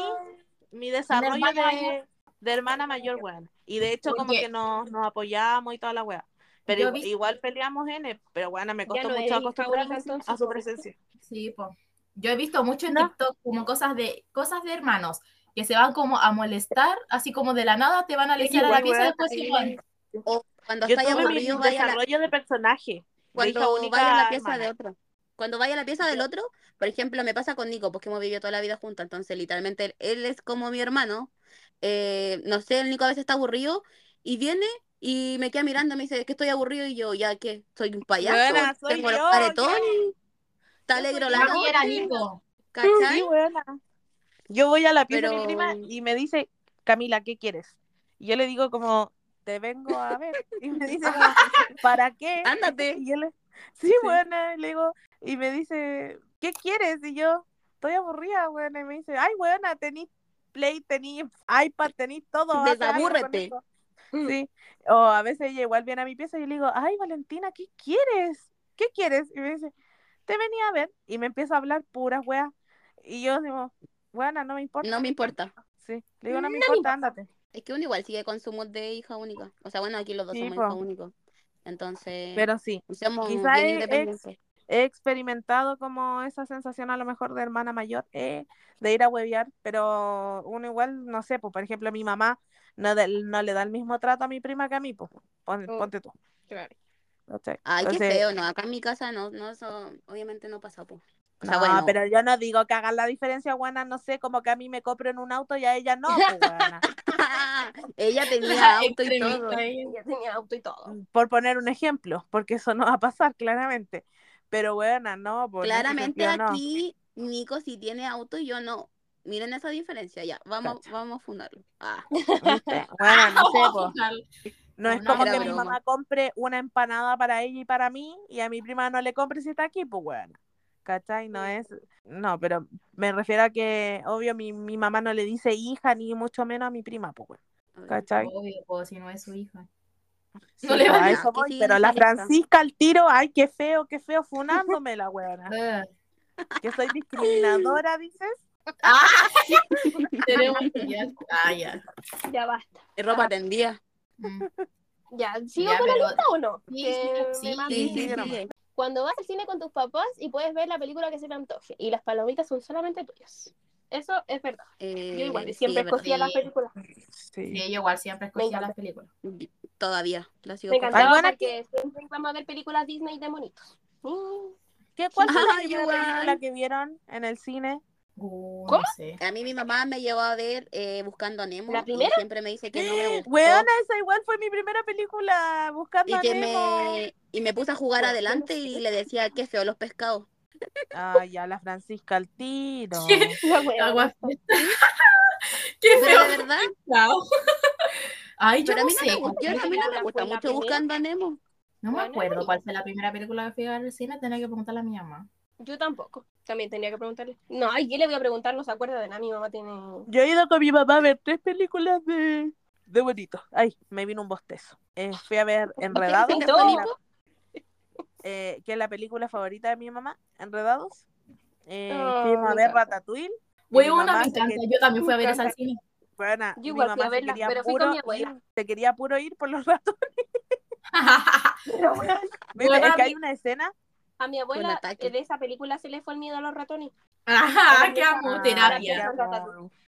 mi desarrollo hermana de, de hermana mayor, weón. Y de hecho, como Oye. que nos, nos apoyamos y toda la weá. Pero vi- igual peleamos en él, pero bueno, me costó no mucho acostumbrarme a su presencia. Sí, po. Yo he visto mucho en No. TikTok como cosas de cosas de hermanos que se van como a molestar, así como de la nada te van a lesear a la pieza después sí. igual. o cuando Yo estáis tuve mi aburrido, vaya a la, desarrollo de personaje. de hija cuando única vaya a la pieza hermana. de otro. Cuando vaya a la pieza del otro, por ejemplo, me pasa con Nico, porque hemos vivido toda la vida juntas, entonces literalmente él, es como mi hermano. eh, no sé, el Nico a veces está aburrido y viene y me queda mirando, me dice que estoy aburrido y yo, ya que soy un payaso, Buena, soy tengo los yo, caretones, está Yo alegro soy la noche, Nico. ¿cachai? Sí, buena. Yo voy a la pieza de Pero- mi prima y me dice, Camila, ¿qué quieres? Y yo le digo como, te vengo a ver. Y me dice como, ¿para qué? Ándate. Y yo le, sí, buena, y le digo, y me dice, ¿qué quieres? Y yo, estoy aburrida, buena. Y me dice, ay, buena, tenís Play, tenís iPad, tenís todo. Desabúrrete. eso". Sí. O a veces ella igual viene a mi pieza y yo le digo, ay, Valentina, ¿qué quieres? ¿Qué quieres? Y me dice, te venía a ver. Y me empieza a hablar puras weas. Y yo digo, buena, no me importa. No me importa. Sí. Le digo, no me No me importa, ándate. Es que uno igual sigue con su mood de hija única. O sea, bueno, aquí los dos Sí, somos hijos únicos. Entonces, Pero sí, somos quizá bien es- independientes. he experimentado como esa sensación a lo mejor de hermana mayor, eh, de ir a huevear, pero uno igual, no sé, pues por ejemplo, mi mamá no, de- no le da el mismo trato a mi prima que a mí, pues, pon- Oh. ponte tú. Claro. ¿cachai? Ay, qué Entonces, feo, no, acá en mi casa no, no, eso obviamente no pasa, pues. O sea, no, bueno, pero yo no digo que hagan la diferencia, buena, no sé, como que a mí me compren un auto y a ella no, pues, buena. ella tenía auto y todo. ella. Tenía auto y todo. Por poner un ejemplo, porque eso no va a pasar, claramente. Pero buena, no, ese Claramente sentido, no. aquí Nico sí tiene auto y yo no. Miren esa diferencia, ya, vamos, vamos a fundarlo. Ah. Bueno, no sé, pues. No es No, como que mi mamá compre una empanada para ella y para mí y a mi prima no le compre si está aquí, pues bueno. ¿Cachai? No es. No, pero me refiero a que, obvio, mi, mi mamá no le dice hija ni mucho menos a mi prima, pues. ¿Cachai? Obvio, po, si no es su hija. Sí, No le pues, a eso Ah, voy, pero la. Francisca al tiro, ay, qué feo, qué feo, funándome la weona. Eh. Que soy discriminadora, dices. Ah, tenemos que ya. Ah, ya. Ya basta. Es ropa tendida. Mm. Ya, ¿sigo Ya, con pero- la lista o no? Sí, Que sí, me sí. mande. Sí, Sí, sí, sí, sí. Cuando vas al cine con tus papás y puedes ver la película que se te antoje y las palomitas son solamente tuyas. Eso es verdad. Eh, Yo igual, sí, siempre verdad. escogía las Sí. películas. Sí. Sí, yo igual siempre escogía las películas. Todavía. La sigo Me encantaba porque siempre íbamos a ver películas Disney de monitos. Mm. ¿Qué, ¿Cuál fue la Ay, primera película que vieron en el cine? Uh, ¿Cómo? No sé. A mí mi mamá me llevó a ver eh, Buscando a Nemo. ¿La y primera? siempre me dice que no me gustó. Weona, esa igual fue mi primera película buscando y a que Nemo. me y me puse a jugar Bueno, adelante y le decía qué feo los pescados. Ay, ya la Francisca al tiro. La Qué Pero feo. de verdad, pescado. Ay, yo pero a no mí no me sé. a mí la no me gusta la mucho primera? Buscando a Nemo. No me Bueno, acuerdo y- cuál fue la primera película que fui a ver al cine. Tenía que preguntarle a mi mamá. Yo tampoco. También tenía que preguntarle. No, ay, ¿qué le voy a preguntar? No se acuerda de nada. Mi mamá tiene. Yo he ido con mi mamá a ver tres películas de, de bonitos. Ay, me vino un bostezo. Eh, fui a ver Enredados, ¿Qué que, pintó? es la- eh, que es la película favorita de mi mamá, Enredados. Eh, Oh, fuimos a ver. Ratatouille. mamá me encanta. quería- Yo también fui a ver esa al cine. Buena, Yo mi igual fui mamá a verla, quería pero fui con puro mi abuela. ir- se quería puro ir por los ratos. Pero, ¿Viste? Bueno, es que hay una escena a mi abuela eh, de esa película se le fue el miedo a los ratones. Ajá, qué amo, terapia.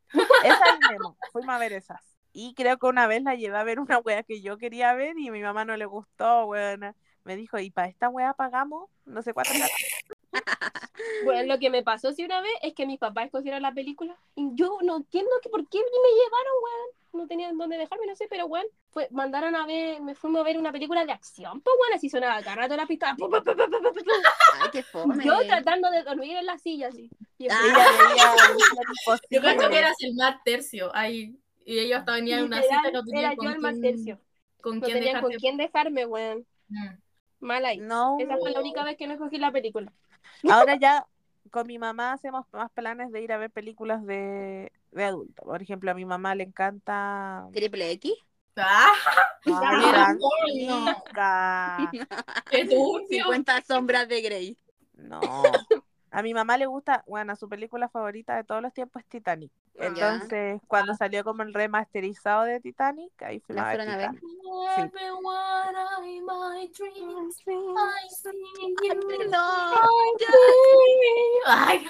Esa y Nemo, fuimos a ver esas. Y creo que una vez la llevé a ver una wea que yo quería ver y a mi mamá no le gustó, weona. Me dijo, y para esta wea pagamos no sé cuánto. plata". Bueno, lo que me pasó sí una vez es que mis papás escogieron la película y yo no entiendo que por qué me llevaron, weón. No tenían dónde dejarme, no sé, pero weón, fue, mandaron a ver, me fuimos a ver una película de acción, pues weón, así sonaba cada rato la pista. pu, pu, pu, pu, pu, pu, pu. Ay, qué fome. Yo tratando de dormir en la silla así. Y Ah. Veía Misión Yo creo que eras el más tercio. Ay, y ellos hasta venían en una literal, cita no tenían era con yo el más quién- tercio. Con No quién tenían con dejarte. quién dejarme, weón. Mm. Mal ahí. No, Esa fue la única vez que no escogí la película. Ahora ya con mi mamá hacemos más planes de ir a ver películas de, de adultos. Por ejemplo, a mi mamá le encanta... Triple X. Ah, Francisca. qué turbio. 50 sombras de Grey. No. A mi mamá le gusta, bueno, su película favorita de todos los tiempos es Titanic. Entonces, cuando salió como el remasterizado de Titanic, ahí fuimos La fueron a ver. Ay,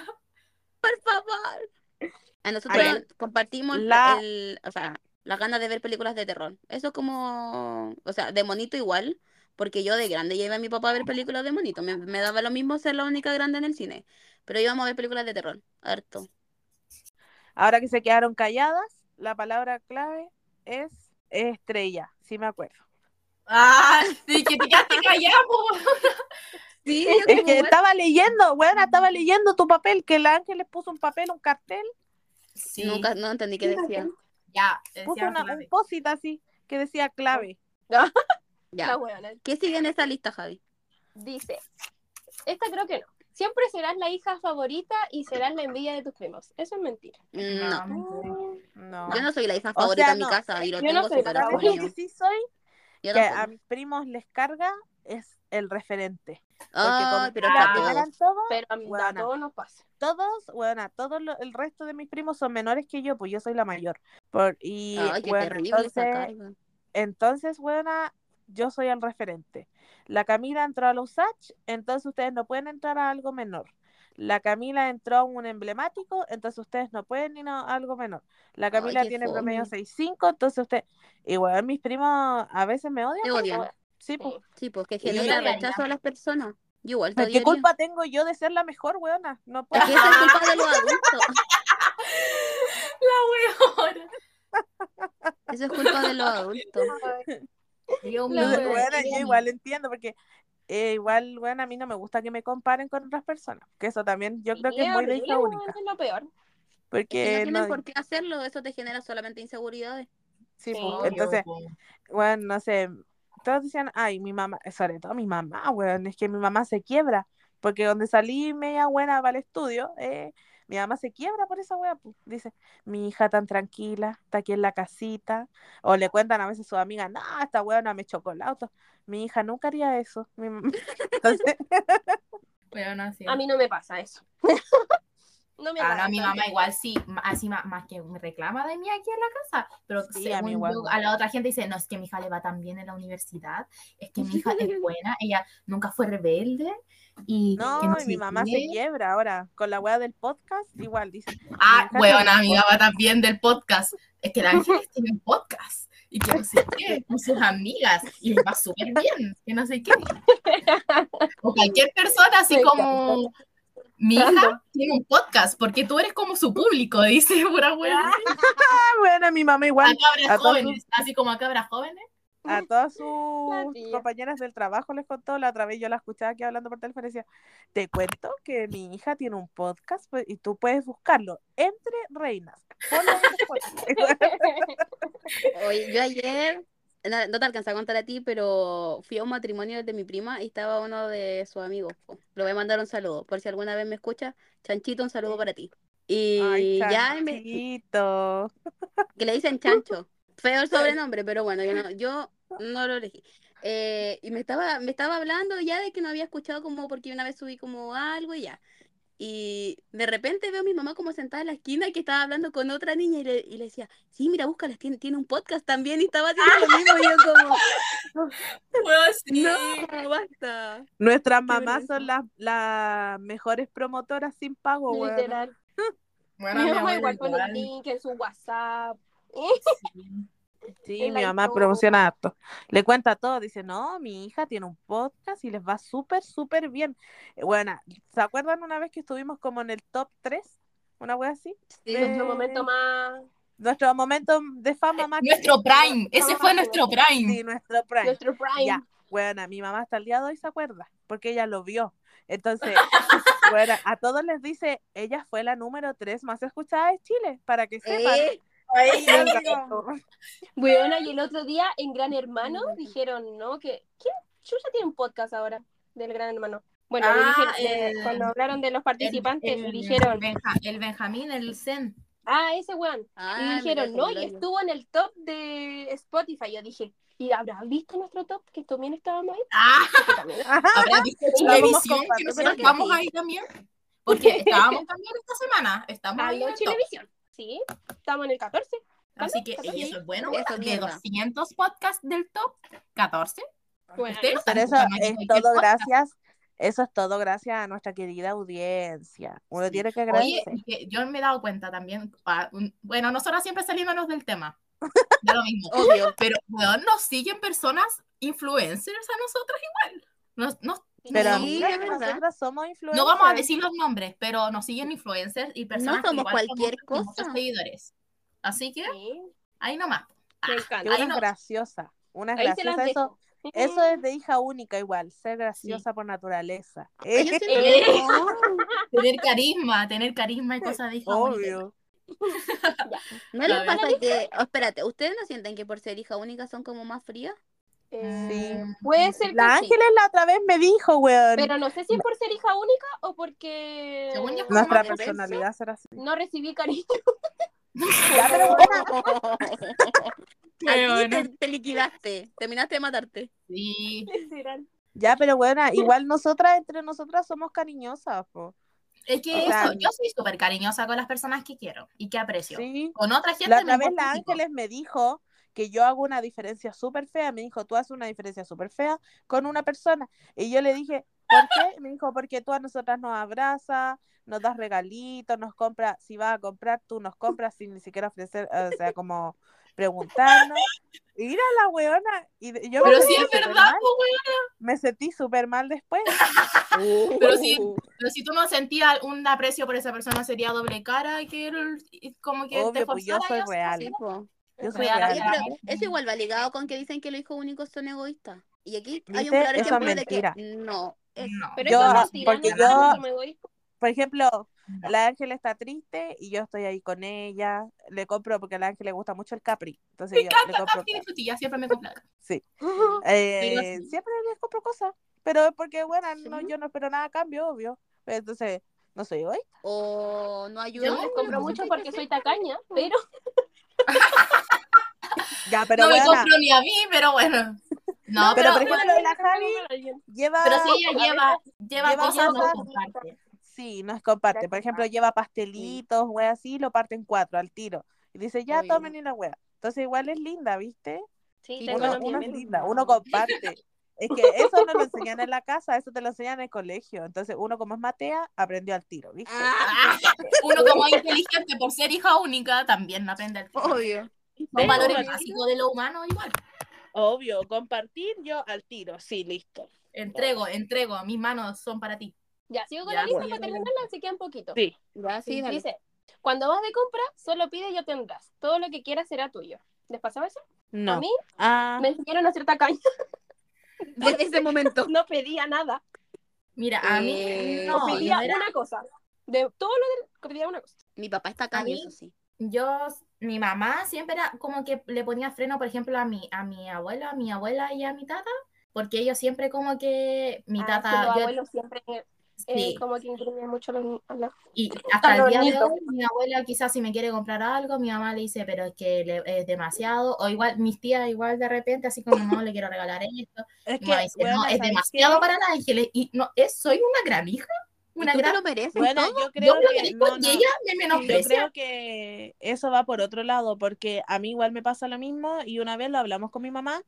por favor. A nosotros Ay, compartimos la- el, o sea, las ganas de ver películas de terror. Eso como, o sea, de monito igual, porque yo de grande llevé a mi papá a ver películas de monito. Me, me daba lo mismo ser la única grande en el cine. Pero íbamos a ver películas de terror, harto. Ahora que se quedaron calladas, la palabra clave es estrella, sí me acuerdo. ah, sí, que te quedaste callado. Sí, Es que estaba leyendo, bueno, estaba leyendo tu papel, que el ángel les puso un papel, un cartel, Sí, Nunca, no entendí qué decía. ya. puso una, un posit así, que decía clave. La weona. ¿Qué sigue en esa lista, Javi? Dice, esta creo que no. Siempre serás la hija favorita y serás la envidia de tus primos. Eso es mentira. No. No, No. Yo no soy la hija O favorita sea, en mi no. casa y lo Yo no tengo soy súper la ¿Sabes favorita. lo que asumido. sí soy? Yo Que tampoco. a mis primos les carga es el referente. Como pero a todos. Pero a, mí- Weona. todos nos pasa. todos, bueno, lo- el resto de mis primos son menores que yo, pues yo soy la mayor. Por, y Ay, qué bueno, terrible esa entonces, carga. entonces, buena, yo soy el referente. La Camila entró a los USACH, entonces ustedes no pueden entrar a algo menor. La Camila entró a un emblemático, entonces ustedes no pueden ir a algo menor. La Camila tiene fome. promedio 6.5, entonces usted, igual mis primos a veces me odian. Pues, odian. Sí, pues. Sí, porque genera rechazo a las personas. Yo igual te ¿Qué odiaría. culpa tengo yo de ser la mejor, weona? No puedo. Es que eso es culpa de los adultos. weona. Eso es culpa de los adultos. Wea. bueno, yo igual entiendo porque eh, igual, bueno, a mí no me gusta que me comparen con otras personas, que eso también yo creo que es muy de hija única, Es lo peor. Que porque no tienen no- por qué hacerlo, eso te genera solamente inseguridades. sí, pues, entonces, bueno, no sé, todos decían, ay, mi mamá, sobre todo mi mamá, weón, es que mi mamá se quiebra, porque donde salí media buena para el estudio, eh, mi mamá se quiebra por esa weá, pues. dice, mi hija tan tranquila, está aquí en la casita, o le cuentan a veces a sus amigas, no, esta weona me chocó el auto, mi hija nunca haría eso, entonces, sí. A mí no me pasa eso. no me Ah, no, pasa. a mi mamá igual sí, así más, más que me reclama de mí aquí en la casa, pero Sí, a mí según igual. yo, a la otra gente dice, no, es que mi hija le va tan bien en la universidad, es que mi hija es buena, ella nunca fue rebelde y No, que no y mi mamá se quiebra ahora con la weá del podcast, igual dice. Ah, weona, mi mamá también del podcast, es que la Ángeles tiene un podcast y que no sé qué, con sus amigas, y les va súper bien, que no sé qué. O cualquier persona así como, mi hija tiene un podcast, porque tú eres como su público, dice pura buena. Ah, bueno, mi mamá A igual, cabras a todos jóvenes, así como a cabras jóvenes. a todas sus compañeras del trabajo les contó, la otra vez yo la escuchaba aquí hablando por teléfono y decía, te cuento que mi hija tiene un podcast pues, y tú puedes buscarlo, Entre Reinas. Oye, yo ayer, no, no te alcancé a contar a ti, pero fui a un matrimonio de mi prima y estaba uno de sus amigos. Le voy a mandar un saludo, por si alguna vez me escucha. Chanchito, un saludo para ti. Y Ay, ya me, que le dicen Chancho. Feo el sobrenombre, pero bueno, yo no, yo no lo elegí. Eh, y me estaba, me estaba hablando ya de que no había escuchado como porque una vez subí como algo y ya. Y de repente veo a mi mamá como sentada en la esquina que estaba hablando con otra niña y le, y le decía, sí, mira, búscala, tiene, tiene un podcast también y estaba haciendo lo mismo y yo como, Pues sí. no, basta. Nuestras mamás son las, las mejores promotoras sin pago, weón. Literal. Bueno, Mi mamá igual igual. un link en su WhatsApp. Sí. Sí, mi mamá promociona harto. Le cuenta todo, dice, no, mi hija tiene un podcast y les va súper, súper bien. Eh, Bueno, ¿se acuerdan una vez que estuvimos como en el top 3? Una wea así. Sí, Eh, Nuestro momento más. Nuestro momento de fama más Nuestro prime, ese fue nuestro prime. Sí, nuestro prime. Nuestro prime. Ya, bueno, mi mamá hasta el día de hoy se acuerda, porque ella lo vio. Entonces, bueno, a todos les dice, ella fue la número 3 más escuchada de Chile, para que sepan. Eh, Ay, Weona, y el otro día en Gran Hermano dijeron, ¿no? Que ¿quién? Chucha tiene un podcast ahora del Gran Hermano. Bueno, Ah, dijeron- el- cuando hablaron de los participantes, El- el dijeron, Benja- el Benjamín, el Zen. ah, ese weón. ah, Y mira, dijeron, no, y estuvo en el top de Spotify. Yo dije, ¿y habrá visto nuestro top? Que también estábamos ahí. Ah, Porque también- ¿habrá visto con Que nosotros vamos ahí también. Porque estábamos también esta semana. Estamos ahí en el top. Sí, estamos en el 14. Así que, ¿También? y eso es bueno. Eso, de mierda. 200 podcasts del top, 14. Bueno, Pero eso es todo podcast. gracias, eso es todo gracias a nuestra querida audiencia. Uno Sí. tiene que Oye, agradecer. que yo me he dado cuenta también, ah, bueno, nosotros siempre saliéndonos del tema, da lo mismo, Obvio. pero weón, nos siguen personas influencers a nosotras igual. Nos, nos- Pero Sí, nosotras somos influencers. no vamos a decir los nombres, pero nos siguen influencers y personas que somos igual cualquier con muchos cosa. seguidores. Así que sí, ahí nomás. Que. Ahí una es no. graciosa, una Ahí graciosa. Eso, eso es de hija única igual, ser graciosa por naturaleza. Eh, Eh. Tener carisma, tener carisma y cosas de hija única. Obvio. ¿No les pasa que, oh, espérate, ¿ustedes no sienten que por ser hija única son como más frías? Eh, Sí. Puede ser que La sí, Ángeles la otra vez me dijo, weón. pero no sé si es por ser hija única o porque Según yo, Nuestra personalidad será así. no recibí cariño. Ya, pero bueno, te, te liquidaste, terminaste de matarte. sí. Ya, pero buena, igual nosotras entre nosotras somos cariñosas, po. Es que O sea, eso, yo soy súper cariñosa con las personas que quiero y que aprecio. Sí. Con otra gente La me otra vez la. Ángeles me dijo que yo hago una diferencia súper fea. Me dijo, tú haces una diferencia súper fea con una persona. Y yo le dije, ¿por qué? Me dijo, porque tú a nosotras nos abrazas, nos das regalitos, nos compras, si vas a comprar, tú nos compras sin ni siquiera ofrecer, o sea, como preguntarnos. Y mira la weona. Y yo me Pero sentí sí es súper verdad, weón. Me sentí súper mal después. Pero sí, pero si tú no sentías un aprecio por esa persona, sería doble cara que como que te pues yo soy real. Sí, po. Yo soy Real, real. Oye, real. pero eso igual va ligado con que dicen que los hijos únicos son egoístas. Y aquí hay un claro Eso es ejemplo de mentira. que no. Es, No. Pero Yo- eso es mentira, porque no yo-. Por ejemplo, No. la Ángel está triste y yo estoy ahí con ella. Le compro porque a la Ángel le gusta mucho el Capri. Entonces Me yo encanta le compro. Capri de frutilla, siempre me compra. Sí. Eh. Siempre les compro cosas. Pero es porque, bueno, no, yo no espero nada a cambio, obvio. Entonces, no soy hoy. o no ayuda. Yo les compro mucho porque soy tacaña, pero Ya, pero no me compro ni a mí, pero bueno. No, pero pero, por ejemplo, la Javi lleva. pero si ella lleva, lleva, lleva cosas, no comparte. Sí, nos comparte. Por ejemplo, lleva pastelitos, wea así, lo parte en cuatro al tiro. Y dice, ya tomen y la wea. Entonces, igual es linda, ¿viste? Sí, Sí, tengo Uno, uno es linda, uno comparte. Es que eso no lo enseñan en la casa, eso te lo enseñan en el colegio. Entonces, uno como es Matea, aprendió al tiro, ¿viste? Ah, Uno como es inteligente por ser hija única, también aprende el obvio. Son valores básicos de lo humano igual. Obvio, compartir yo al tiro, sí, listo. Entrego, entrego, mis manos son para ti. Ya, sigo con Ya, la lista sí, para terminarla, así queda un poquito. Sí. Ya, sí, Sí, dice, cuando vas de compra, solo pide y obtendrás. Todo lo que quieras será tuyo. ¿Les pasaba eso? No. A mí Ah, me enseñaron a hacer tacaña. Desde ese momento. No pedía nada. Mira, a mí Eh, no, pedía no era- una cosa. De todo lo que pedía una cosa. Mi papá está acá, eso sí. yo, mi mamá siempre era como que le ponía freno, por ejemplo, a mi, a mi abuelo, a mi abuela y a mi tata, porque ellos siempre como que mi Ah, tata, los yo- abuelos siempre eh, sí, como que imprimen mucho los, a los- y hasta el día de hoy, mi abuela quizás si me quiere comprar algo, mi mamá le dice, pero es que le- es demasiado, o igual mis tías igual de repente, así como no le quiero regalar esto, es que, dice, bueno, no, es ¿sabes demasiado para la Ángeles, y no, es, soy una gran hija, ¿Y una tú te gran, lo mereces Bueno, todo? yo creo que merezco, no, y no. ella me Yo creo que eso va por otro lado, porque a mí igual me pasa lo mismo y una vez lo hablamos con mi mamá,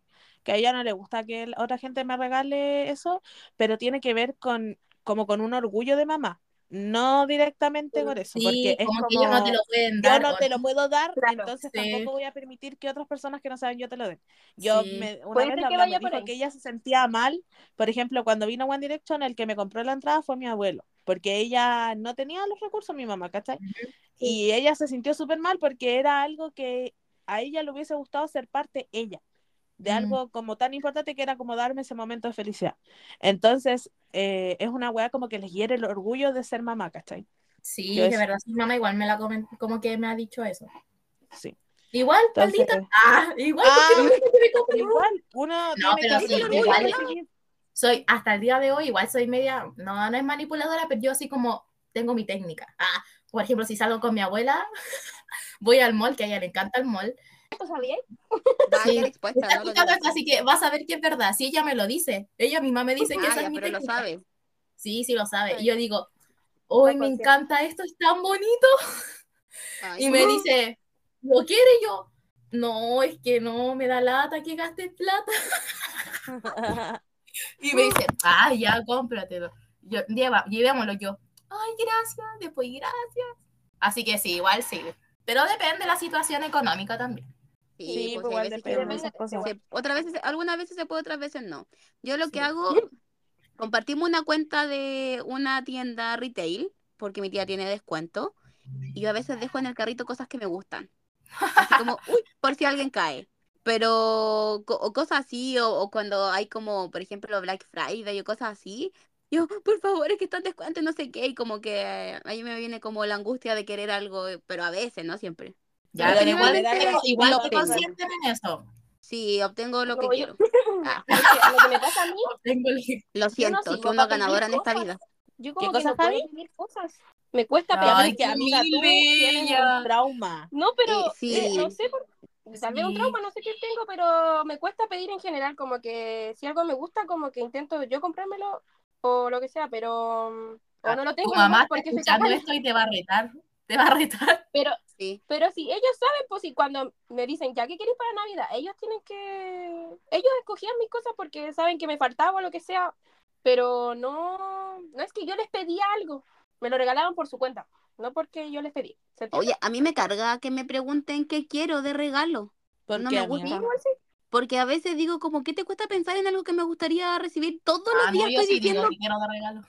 que a ella no le gusta que otra gente me regale eso, pero tiene que ver con como con un orgullo de mamá, no directamente con eso, sí, porque es como como que ellos no te lo pueden yo no te lo puedo dar, Claro, entonces sí. tampoco voy a permitir que otras personas que no saben yo te lo den. Yo Sí. me, una Puede vez que hablamos, vaya por dijo que ella se sentía mal, por ejemplo, cuando vino One Direction, el que me compró la entrada fue mi abuelo, porque ella no tenía los recursos, mi mamá, ¿cachai? Y ella se sintió súper mal porque era algo que a ella le hubiese gustado ser parte ella, de algo como tan importante que era como darme ese momento de felicidad. Entonces, eh, es una weá como que les hiere el orgullo de ser mamá, ¿cachai? Sí, Yo de es- verdad, mi mamá igual me la comen- como que me ha dicho eso. Sí. Igual, Entonces, maldita. Ah, igual, ¿por qué no Ah, me igual, uno No, pero sí, igual-. Soy, hasta el día de hoy, igual soy media, no, no es manipuladora, pero yo así como tengo mi técnica. Ah, por ejemplo, si salgo con mi abuela, voy al mall, que a ella le encanta el mall. Sí. Lo esto, así que vas a ver que es verdad. Si ella me lo dice, ella misma me dice que Ah, esa ya, es mi pero lo técnica. sabe. Sí, sí lo sabe. Ay. Y yo digo, hoy me encanta esto, es tan bonito. Ay, Y me dice, ¿lo quiere yo? No, es que no, me da lata que gastes plata. Y me dice, ah, ya, cómpratelo. Yo, lleva, llevémoslo yo. Ay, gracias, después gracias. Así que sí, igual sí. Pero depende de la situación económica también. Sí, Sí, pues, igual que depende de no. esas cosas. Se- otras veces, algunas veces se puede, otras veces no. Yo lo que Sí. hago, compartimos una cuenta de una tienda retail, porque mi tía tiene descuento, y yo a veces dejo en el carrito cosas que me gustan. Así como, uy, por si alguien cae. Pero, o cosas así, o, o cuando hay como, por ejemplo, Black Friday o cosas así, yo, por favor, es que están descuento, y no sé qué, y como que ahí me viene como la angustia de querer algo, pero a veces, no siempre. Ya, Pero pero igual, lo conscienten en eso. Sí, obtengo lo que yo. quiero. Ah, lo que me pasa a mí, lo siento, no para pedir ganadora en esta vida. Yo como ¿Qué que no cosa, puedo cosas. Me cuesta Ay, que, amiga, tú tienes un trauma. No, pero Eh, sí. eh, no sé, por, tal vez un trauma, no sé qué tengo, pero me cuesta pedir en general, como que si algo me gusta, como que intento yo comprármelo o lo que sea, pero mm, o no lo tengo Tu mamá porque soy escuchando esto y te va a retar. Te va a retar. Pero, Sí. pero si ellos saben, pues si cuando me dicen, ya, ¿qué queréis para Navidad? Ellos tienen que... Ellos escogían mis cosas porque saben que me faltaba o lo que sea, pero no, no es que yo les pedía algo, me lo regalaban por su cuenta, no porque yo les pedí. Oye, a mí me carga que me pregunten qué quiero de regalo. ¿Por No qué, me gusta. sí. Porque a veces digo como, ¿qué te cuesta pensar en algo que me gustaría recibir? Todos Ah, los no, días yo estoy sí digo diciendo, que quiero de regalo.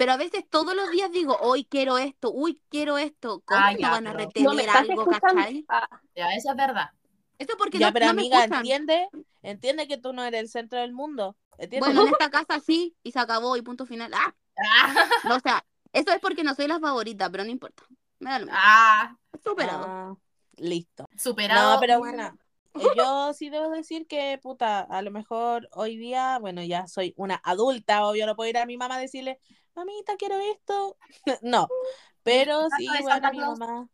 Pero a veces todos los días digo, hoy quiero esto, uy, quiero esto. ¿Cómo Ah, no ya, van a retener No me estás algo, cachai? Ah, Ya, eso es verdad. Eso porque Ya, no, pero no me amiga, escuchan. entiende, entiende que tú no eres el centro del mundo. ¿Entiendes? Bueno, en esta casa sí, y se acabó, y punto final. Ah, Ah, no, o sea, eso es porque no soy la favorita, pero no importa. Me da lo mismo. ah, Superado. Ah, listo. superado. No, pero bueno, yo sí debo decir que, puta, a lo mejor hoy día, bueno, ya soy una adulta, obvio, no puedo ir a mi mamá a decirle, mamita, quiero esto. no, pero ¿Caso sí, bueno, mi mamá,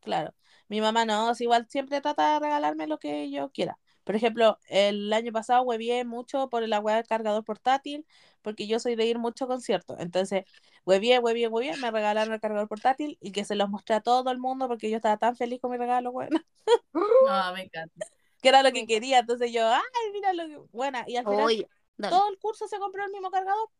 claro, mi mamá no, sí, igual siempre trata de regalarme lo que yo quiera. Por ejemplo, el año pasado huevié mucho por la weá del cargador portátil, porque yo soy de ir mucho a conciertos. Entonces, huevié, huevié, huevié, me regalaron el cargador portátil y que se los mostré a todo el mundo porque yo estaba tan feliz con mi regalo, bueno No, me encanta. Que era lo que quería. Entonces yo, ay, mira lo que buena. Y al final todo el curso se compró el mismo cargador.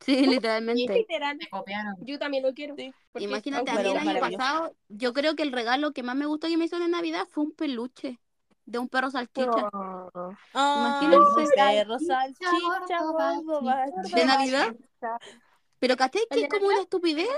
Sí, literalmente. literal. Me copiaron. Yo también lo quiero. Sí. porque Imagínate, a aunque mí el año pasado, yo creo que el regalo que más me gustó que me hizo en Navidad fue un peluche. de un perro salchicha. Ay, Imagínense. perro, salchicha, gordo, ¿De Navidad? Pero ¿cachai que es como una estupidez?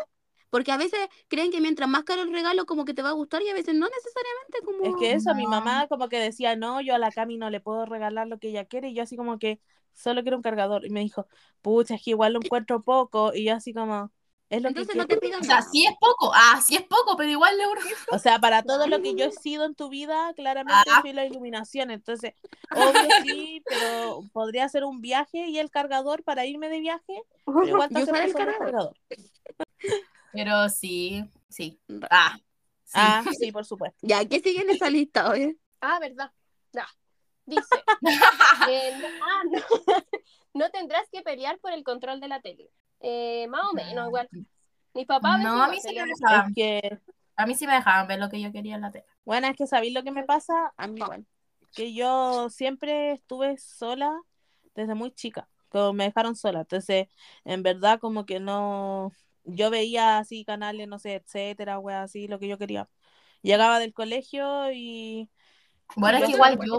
Porque a veces creen que mientras más caro el regalo como que te va a gustar y a veces no necesariamente como... Es que eso, mi mamá como que decía, no, yo a la Cami no le puedo regalar lo que ella quiere, y yo así como que solo quiero un cargador. Y me dijo, pucha, es que igual lo encuentro poco, y yo así como, es lo Entonces que no te quiero. pidan O sea, sí es poco. Ah, sí es poco, pero igual le urge. O sea, para todo lo que yo he sido en tu vida, claramente Ah. fui la iluminación. Entonces, obvio sí, pero podría hacer un viaje y el cargador para irme de viaje, pero igual te Yo el solo el cargador. cargador. Pero sí, sí. Ah, sí. Ah, sí, por supuesto. Ya, ¿qué sigue en esa lista, oye? Ah, verdad. Dice. eh, no, ah, no. no tendrás que pelear por el control de la tele. Eh, más o menos, igual. Mis papás. veces No, a mí sí me dejaban. Que, A mí sí me dejaban ver lo que yo quería en la tele. bueno, es que sabéis lo que me pasa, A mí igual. que yo siempre estuve sola desde muy chica, como me dejaron sola, entonces en verdad como que no, yo veía así canales, no sé, etcétera, wea, así, lo que yo quería. Llegaba del colegio y Bueno, es que igual yo,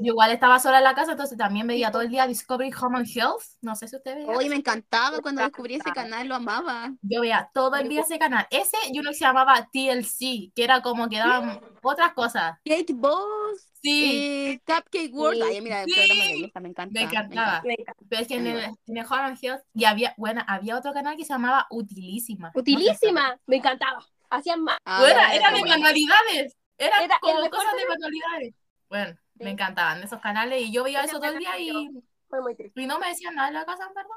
yo igual estaba sola en la casa, entonces también veía todo el día Discovery Home and Health. No sé si usted veía. Oye, me encantaba cuando descubrí ese encantaba. canal, lo amaba. Yo veía todo el día ese canal. Ese y uno que se llamaba TLC, que era como que daban otras cosas. Kate Boss, Sí, eh, Cupcake World. Sí. Ay, mira, el Sí. programa de belleza me encanta. me encantaba. Me encanta. Pero es que en el, en el Home and Health y había, bueno, había otro canal que se llamaba Utilísima. No Utilísima. Me encantaba. Hacían más. Ah, Bueno, ya, era ya, de manualidades. Era el como cosas de manualidades. Bueno, Sí. me encantaban esos canales y yo veía eso todo el día y. Fue muy triste. y no me decían nada en la casa, en verdad.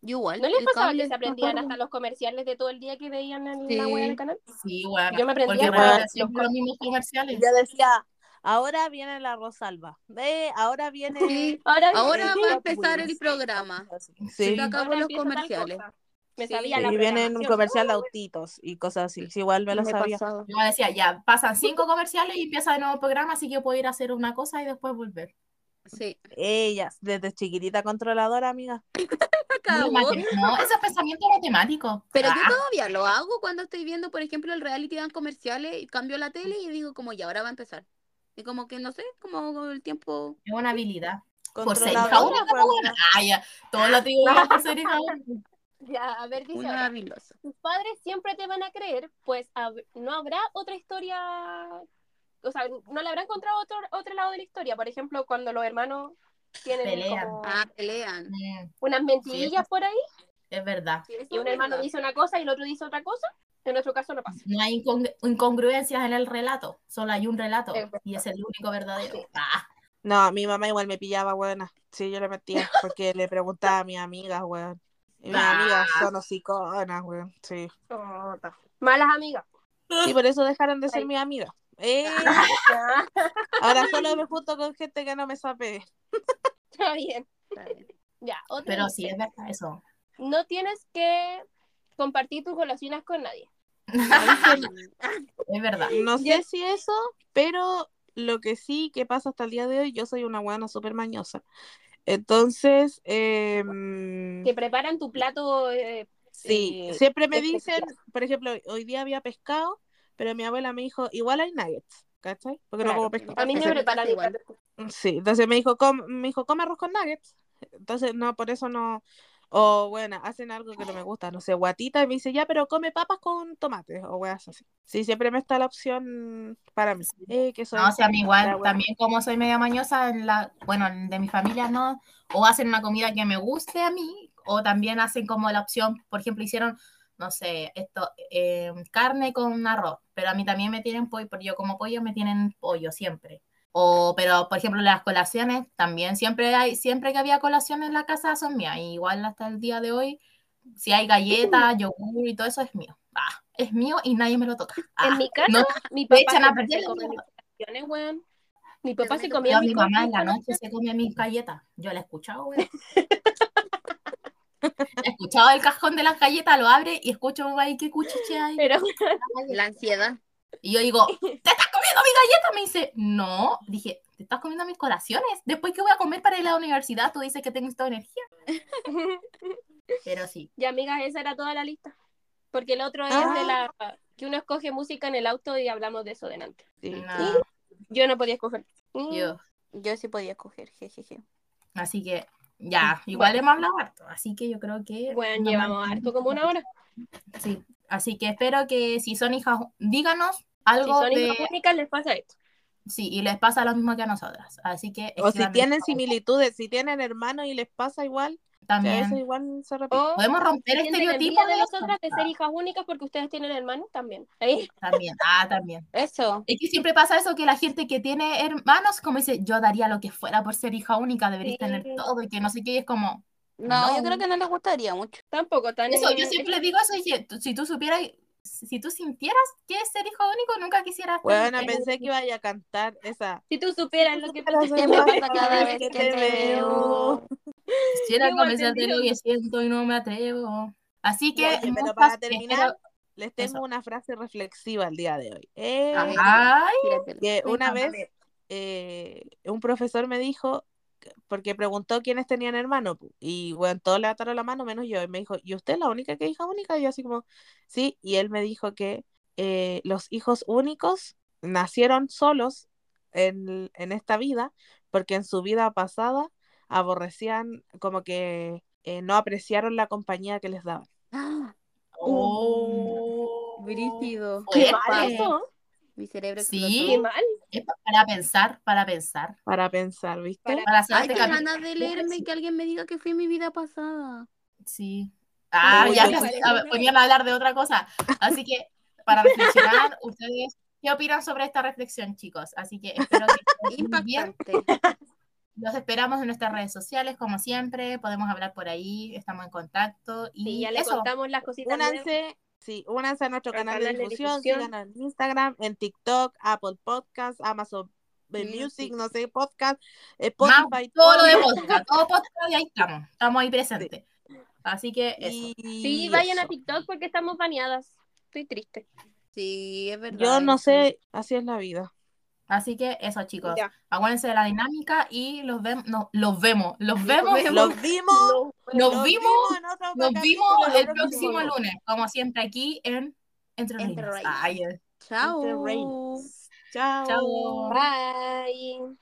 Yo igual. ¿No les pasaba que se aprendían hasta los comerciales de todo el día que veían en Sí. la web del canal? Sí, bueno. Yo me aprendía repiten los mismos comerciales. yo decía, ahora viene la Rosalba, ve, ahora viene... Sí. Ahora, Ahora Sí, va a empezar el programa. Sí. Se acabó los comerciales. Me Sí. sabía Sí, la y viene un programación. comercial de autitos y cosas así. Sí, igual me lo Me sabía. pasaba. Yo decía, ya, pasan cinco comerciales y empieza de nuevo el programa, así que yo puedo ir a hacer una cosa y después volver. Sí. Ella, desde chiquitita controladora, amiga. No, ese es pensamiento matemático. Pero yo Ah, todavía lo hago cuando estoy viendo, por ejemplo, el reality dan comerciales y cambio la tele y digo como ya ahora va a empezar. Y como que no sé, como el tiempo. es una habilidad. Por ser Controladora, hija única, pues, pues, bueno. Ah, ya. Todo lo digo yo por ser hija única. Ya, a ver, dice Una ahora, habilosa. tus padres siempre te van a creer, pues no habrá otra historia, o sea, no le habrá encontrado otro, otro lado de la historia. Por ejemplo, cuando los hermanos tienen Pelean. como Ah, pelean. Unas mentirillas por ahí, es verdad. y un hermano dice una cosa y el otro dice otra cosa, en nuestro caso no pasa. No hay incongru- incongruencias en el relato, solo hay un relato Es verdad. y es el único verdadero. Sí. Ah, No, mi mamá igual me pillaba, buena. Sí, yo le metía porque le preguntaba a mis amigas, weón. Mis Ah. amigas son hociconas, weón. Sí. Oh. Malas amigas. Sí, por eso dejaron de ser mis amigas. Eh, ahora solo me junto con gente que no me sabe. está bien. Está bien. Ya, otro pero sí, es verdad eso. no tienes que compartir tus golosinas con nadie. Es verdad. No sé si eso, pero lo que sí que pasa hasta el día de hoy, yo soy una buena súper mañosa. Entonces, em, Que preparan tu plato. eh, sí, eh, siempre me especial. dicen, por ejemplo, hoy día había pescado, pero mi abuela me dijo, igual hay nuggets, ¿cachai? Porque no como pescado. A mí me preparan igual. Sí, entonces me dijo, "Com- me dijo, come arroz con nuggets. Entonces, no, por eso no. O bueno, hacen algo que no me gusta, no sé, guatita, y me dice, ya, pero come papas con tomates, o weas así. Sí, siempre me está la opción para mí. Eh, que soy No, o sea, a mí igual, también como soy media mañosa, en la, bueno, de mi familia no, o hacen una comida que me guste a mí, o también hacen como la opción, por ejemplo, hicieron, no sé, esto, eh, carne con arroz, pero a mí también me tienen pollo, porque yo como pollo me tienen pollo siempre. O, pero, por ejemplo, las colaciones, también siempre hay, siempre que había colaciones en la casa son mías, y igual hasta el día de hoy, si hay galletas, yogur y todo eso es mío. Ah, es mío y nadie me lo toca. Ah, En mi casa, no, mi me papá echan a perder colaciones, weón. Mi papá se comía Yo, mis mi mamá en la noche se come mis galletas. Yo la he escuchado, güey. he escuchado el cajón de las galletas, lo abre y escucho ahí qué cuchiche hay. Pero La ansiedad. Y yo digo, ¿te estás comiendo mi galleta? Me dice, no. Dije, ¿te estás comiendo mis colaciones? Después que voy a comer para ir a la universidad, tú dices que tengo esta energía. Pero sí. ya, amigas, esa era toda la lista. Porque el otro es Ah. de la que uno escoge música en el auto y hablamos de eso delante. Sí. No. Yo no podía escoger. Mm. Yo. Yo sí podía escoger, jejeje. Así que ya, igual hemos hablado harto. Así que yo creo que. Bueno, nos llevamos harto como una hora. Sí. Así que espero que si son hijas, díganos Si algo son de. hijas únicas, les pasa esto. Sí, y les pasa lo mismo que a nosotras. Así que. O si tienen similitudes, si tienen hermanos y les pasa igual, También. veces igual se repite. O Podemos romper estereotipos envidia de de eso. nosotras de ser hijas únicas porque ustedes tienen hermanos también. Ahí. También. Ah, también. Eso. Es que siempre pasa eso que la gente que tiene hermanos, como dice, yo daría lo que fuera por ser hija única, deberías Sí. tener todo y que no sé qué, y es como. No, yo No. creo que no les gustaría mucho. Tampoco tan. Eso, yo siempre digo eso, y que si tú supieras, si tú sintieras que es ser hijo único, nunca quisieras. Bueno, pensé que iba a cantar esa. Si tú supieras lo que Pero pasa ¿Qué me pasa cada vez que te veo? Quisiera Igual convencerte te lo que siento y no me atrevo. Así que, Oye, pero muchas- para terminar, espero- les tengo Eso. una frase reflexiva el día de hoy. Eh, Ay, que una vez eh, un profesor me dijo, porque preguntó quiénes tenían hermano, y bueno, todos le ataron la mano menos yo, y me dijo, ¿y usted es la única que hija única? Y yo así como, sí, y él me dijo que eh, los hijos únicos nacieron solos en, en esta vida, porque en su vida pasada aborrecían, como que eh, no apreciaron la compañía que les daban. Ah, oh, Brígido. Qué eso. Mi cerebro Sí. explotó. Qué mal. Es pa- para pensar, para pensar, Para pensar, ¿viste? Para- para hacer Ay, este qué ganas de leerme y que alguien me diga que fue mi vida pasada. Sí. Ah, ya ponían a hablar de otra cosa. Así que, para reflexionar, ustedes, ¿qué opinan sobre esta reflexión, chicos? Así que espero que estén bien. Los esperamos en nuestras redes sociales, como siempre. Podemos hablar por ahí, estamos en contacto. Y Sí, ya les contamos las cositas. Únanse, sí, únanse a nuestro Al canal de canal de difusión, difusión. síganos en Instagram, en TikTok, Apple Podcasts, Amazon Music, Music. no sé, podcast, eh, Más Spotify, todo lo de todo. podcast, todo podcast y ahí estamos. Estamos ahí presentes. Así que eso. Y Sí, vayan a eso. TikTok porque estamos baneadas. Estoy triste. Sí, es verdad. Yo no sé, así es la vida. Así que eso, chicos. Ya. Acuérdense de la dinámica y los vemos. No, los vemos. Los vemos. Los vimos, Nos los vimos. Nos vimos el próximo lunes. lunes, como siempre, aquí en Entre Entre Reinas. Chao. Entre. Chao. Chao. Bye.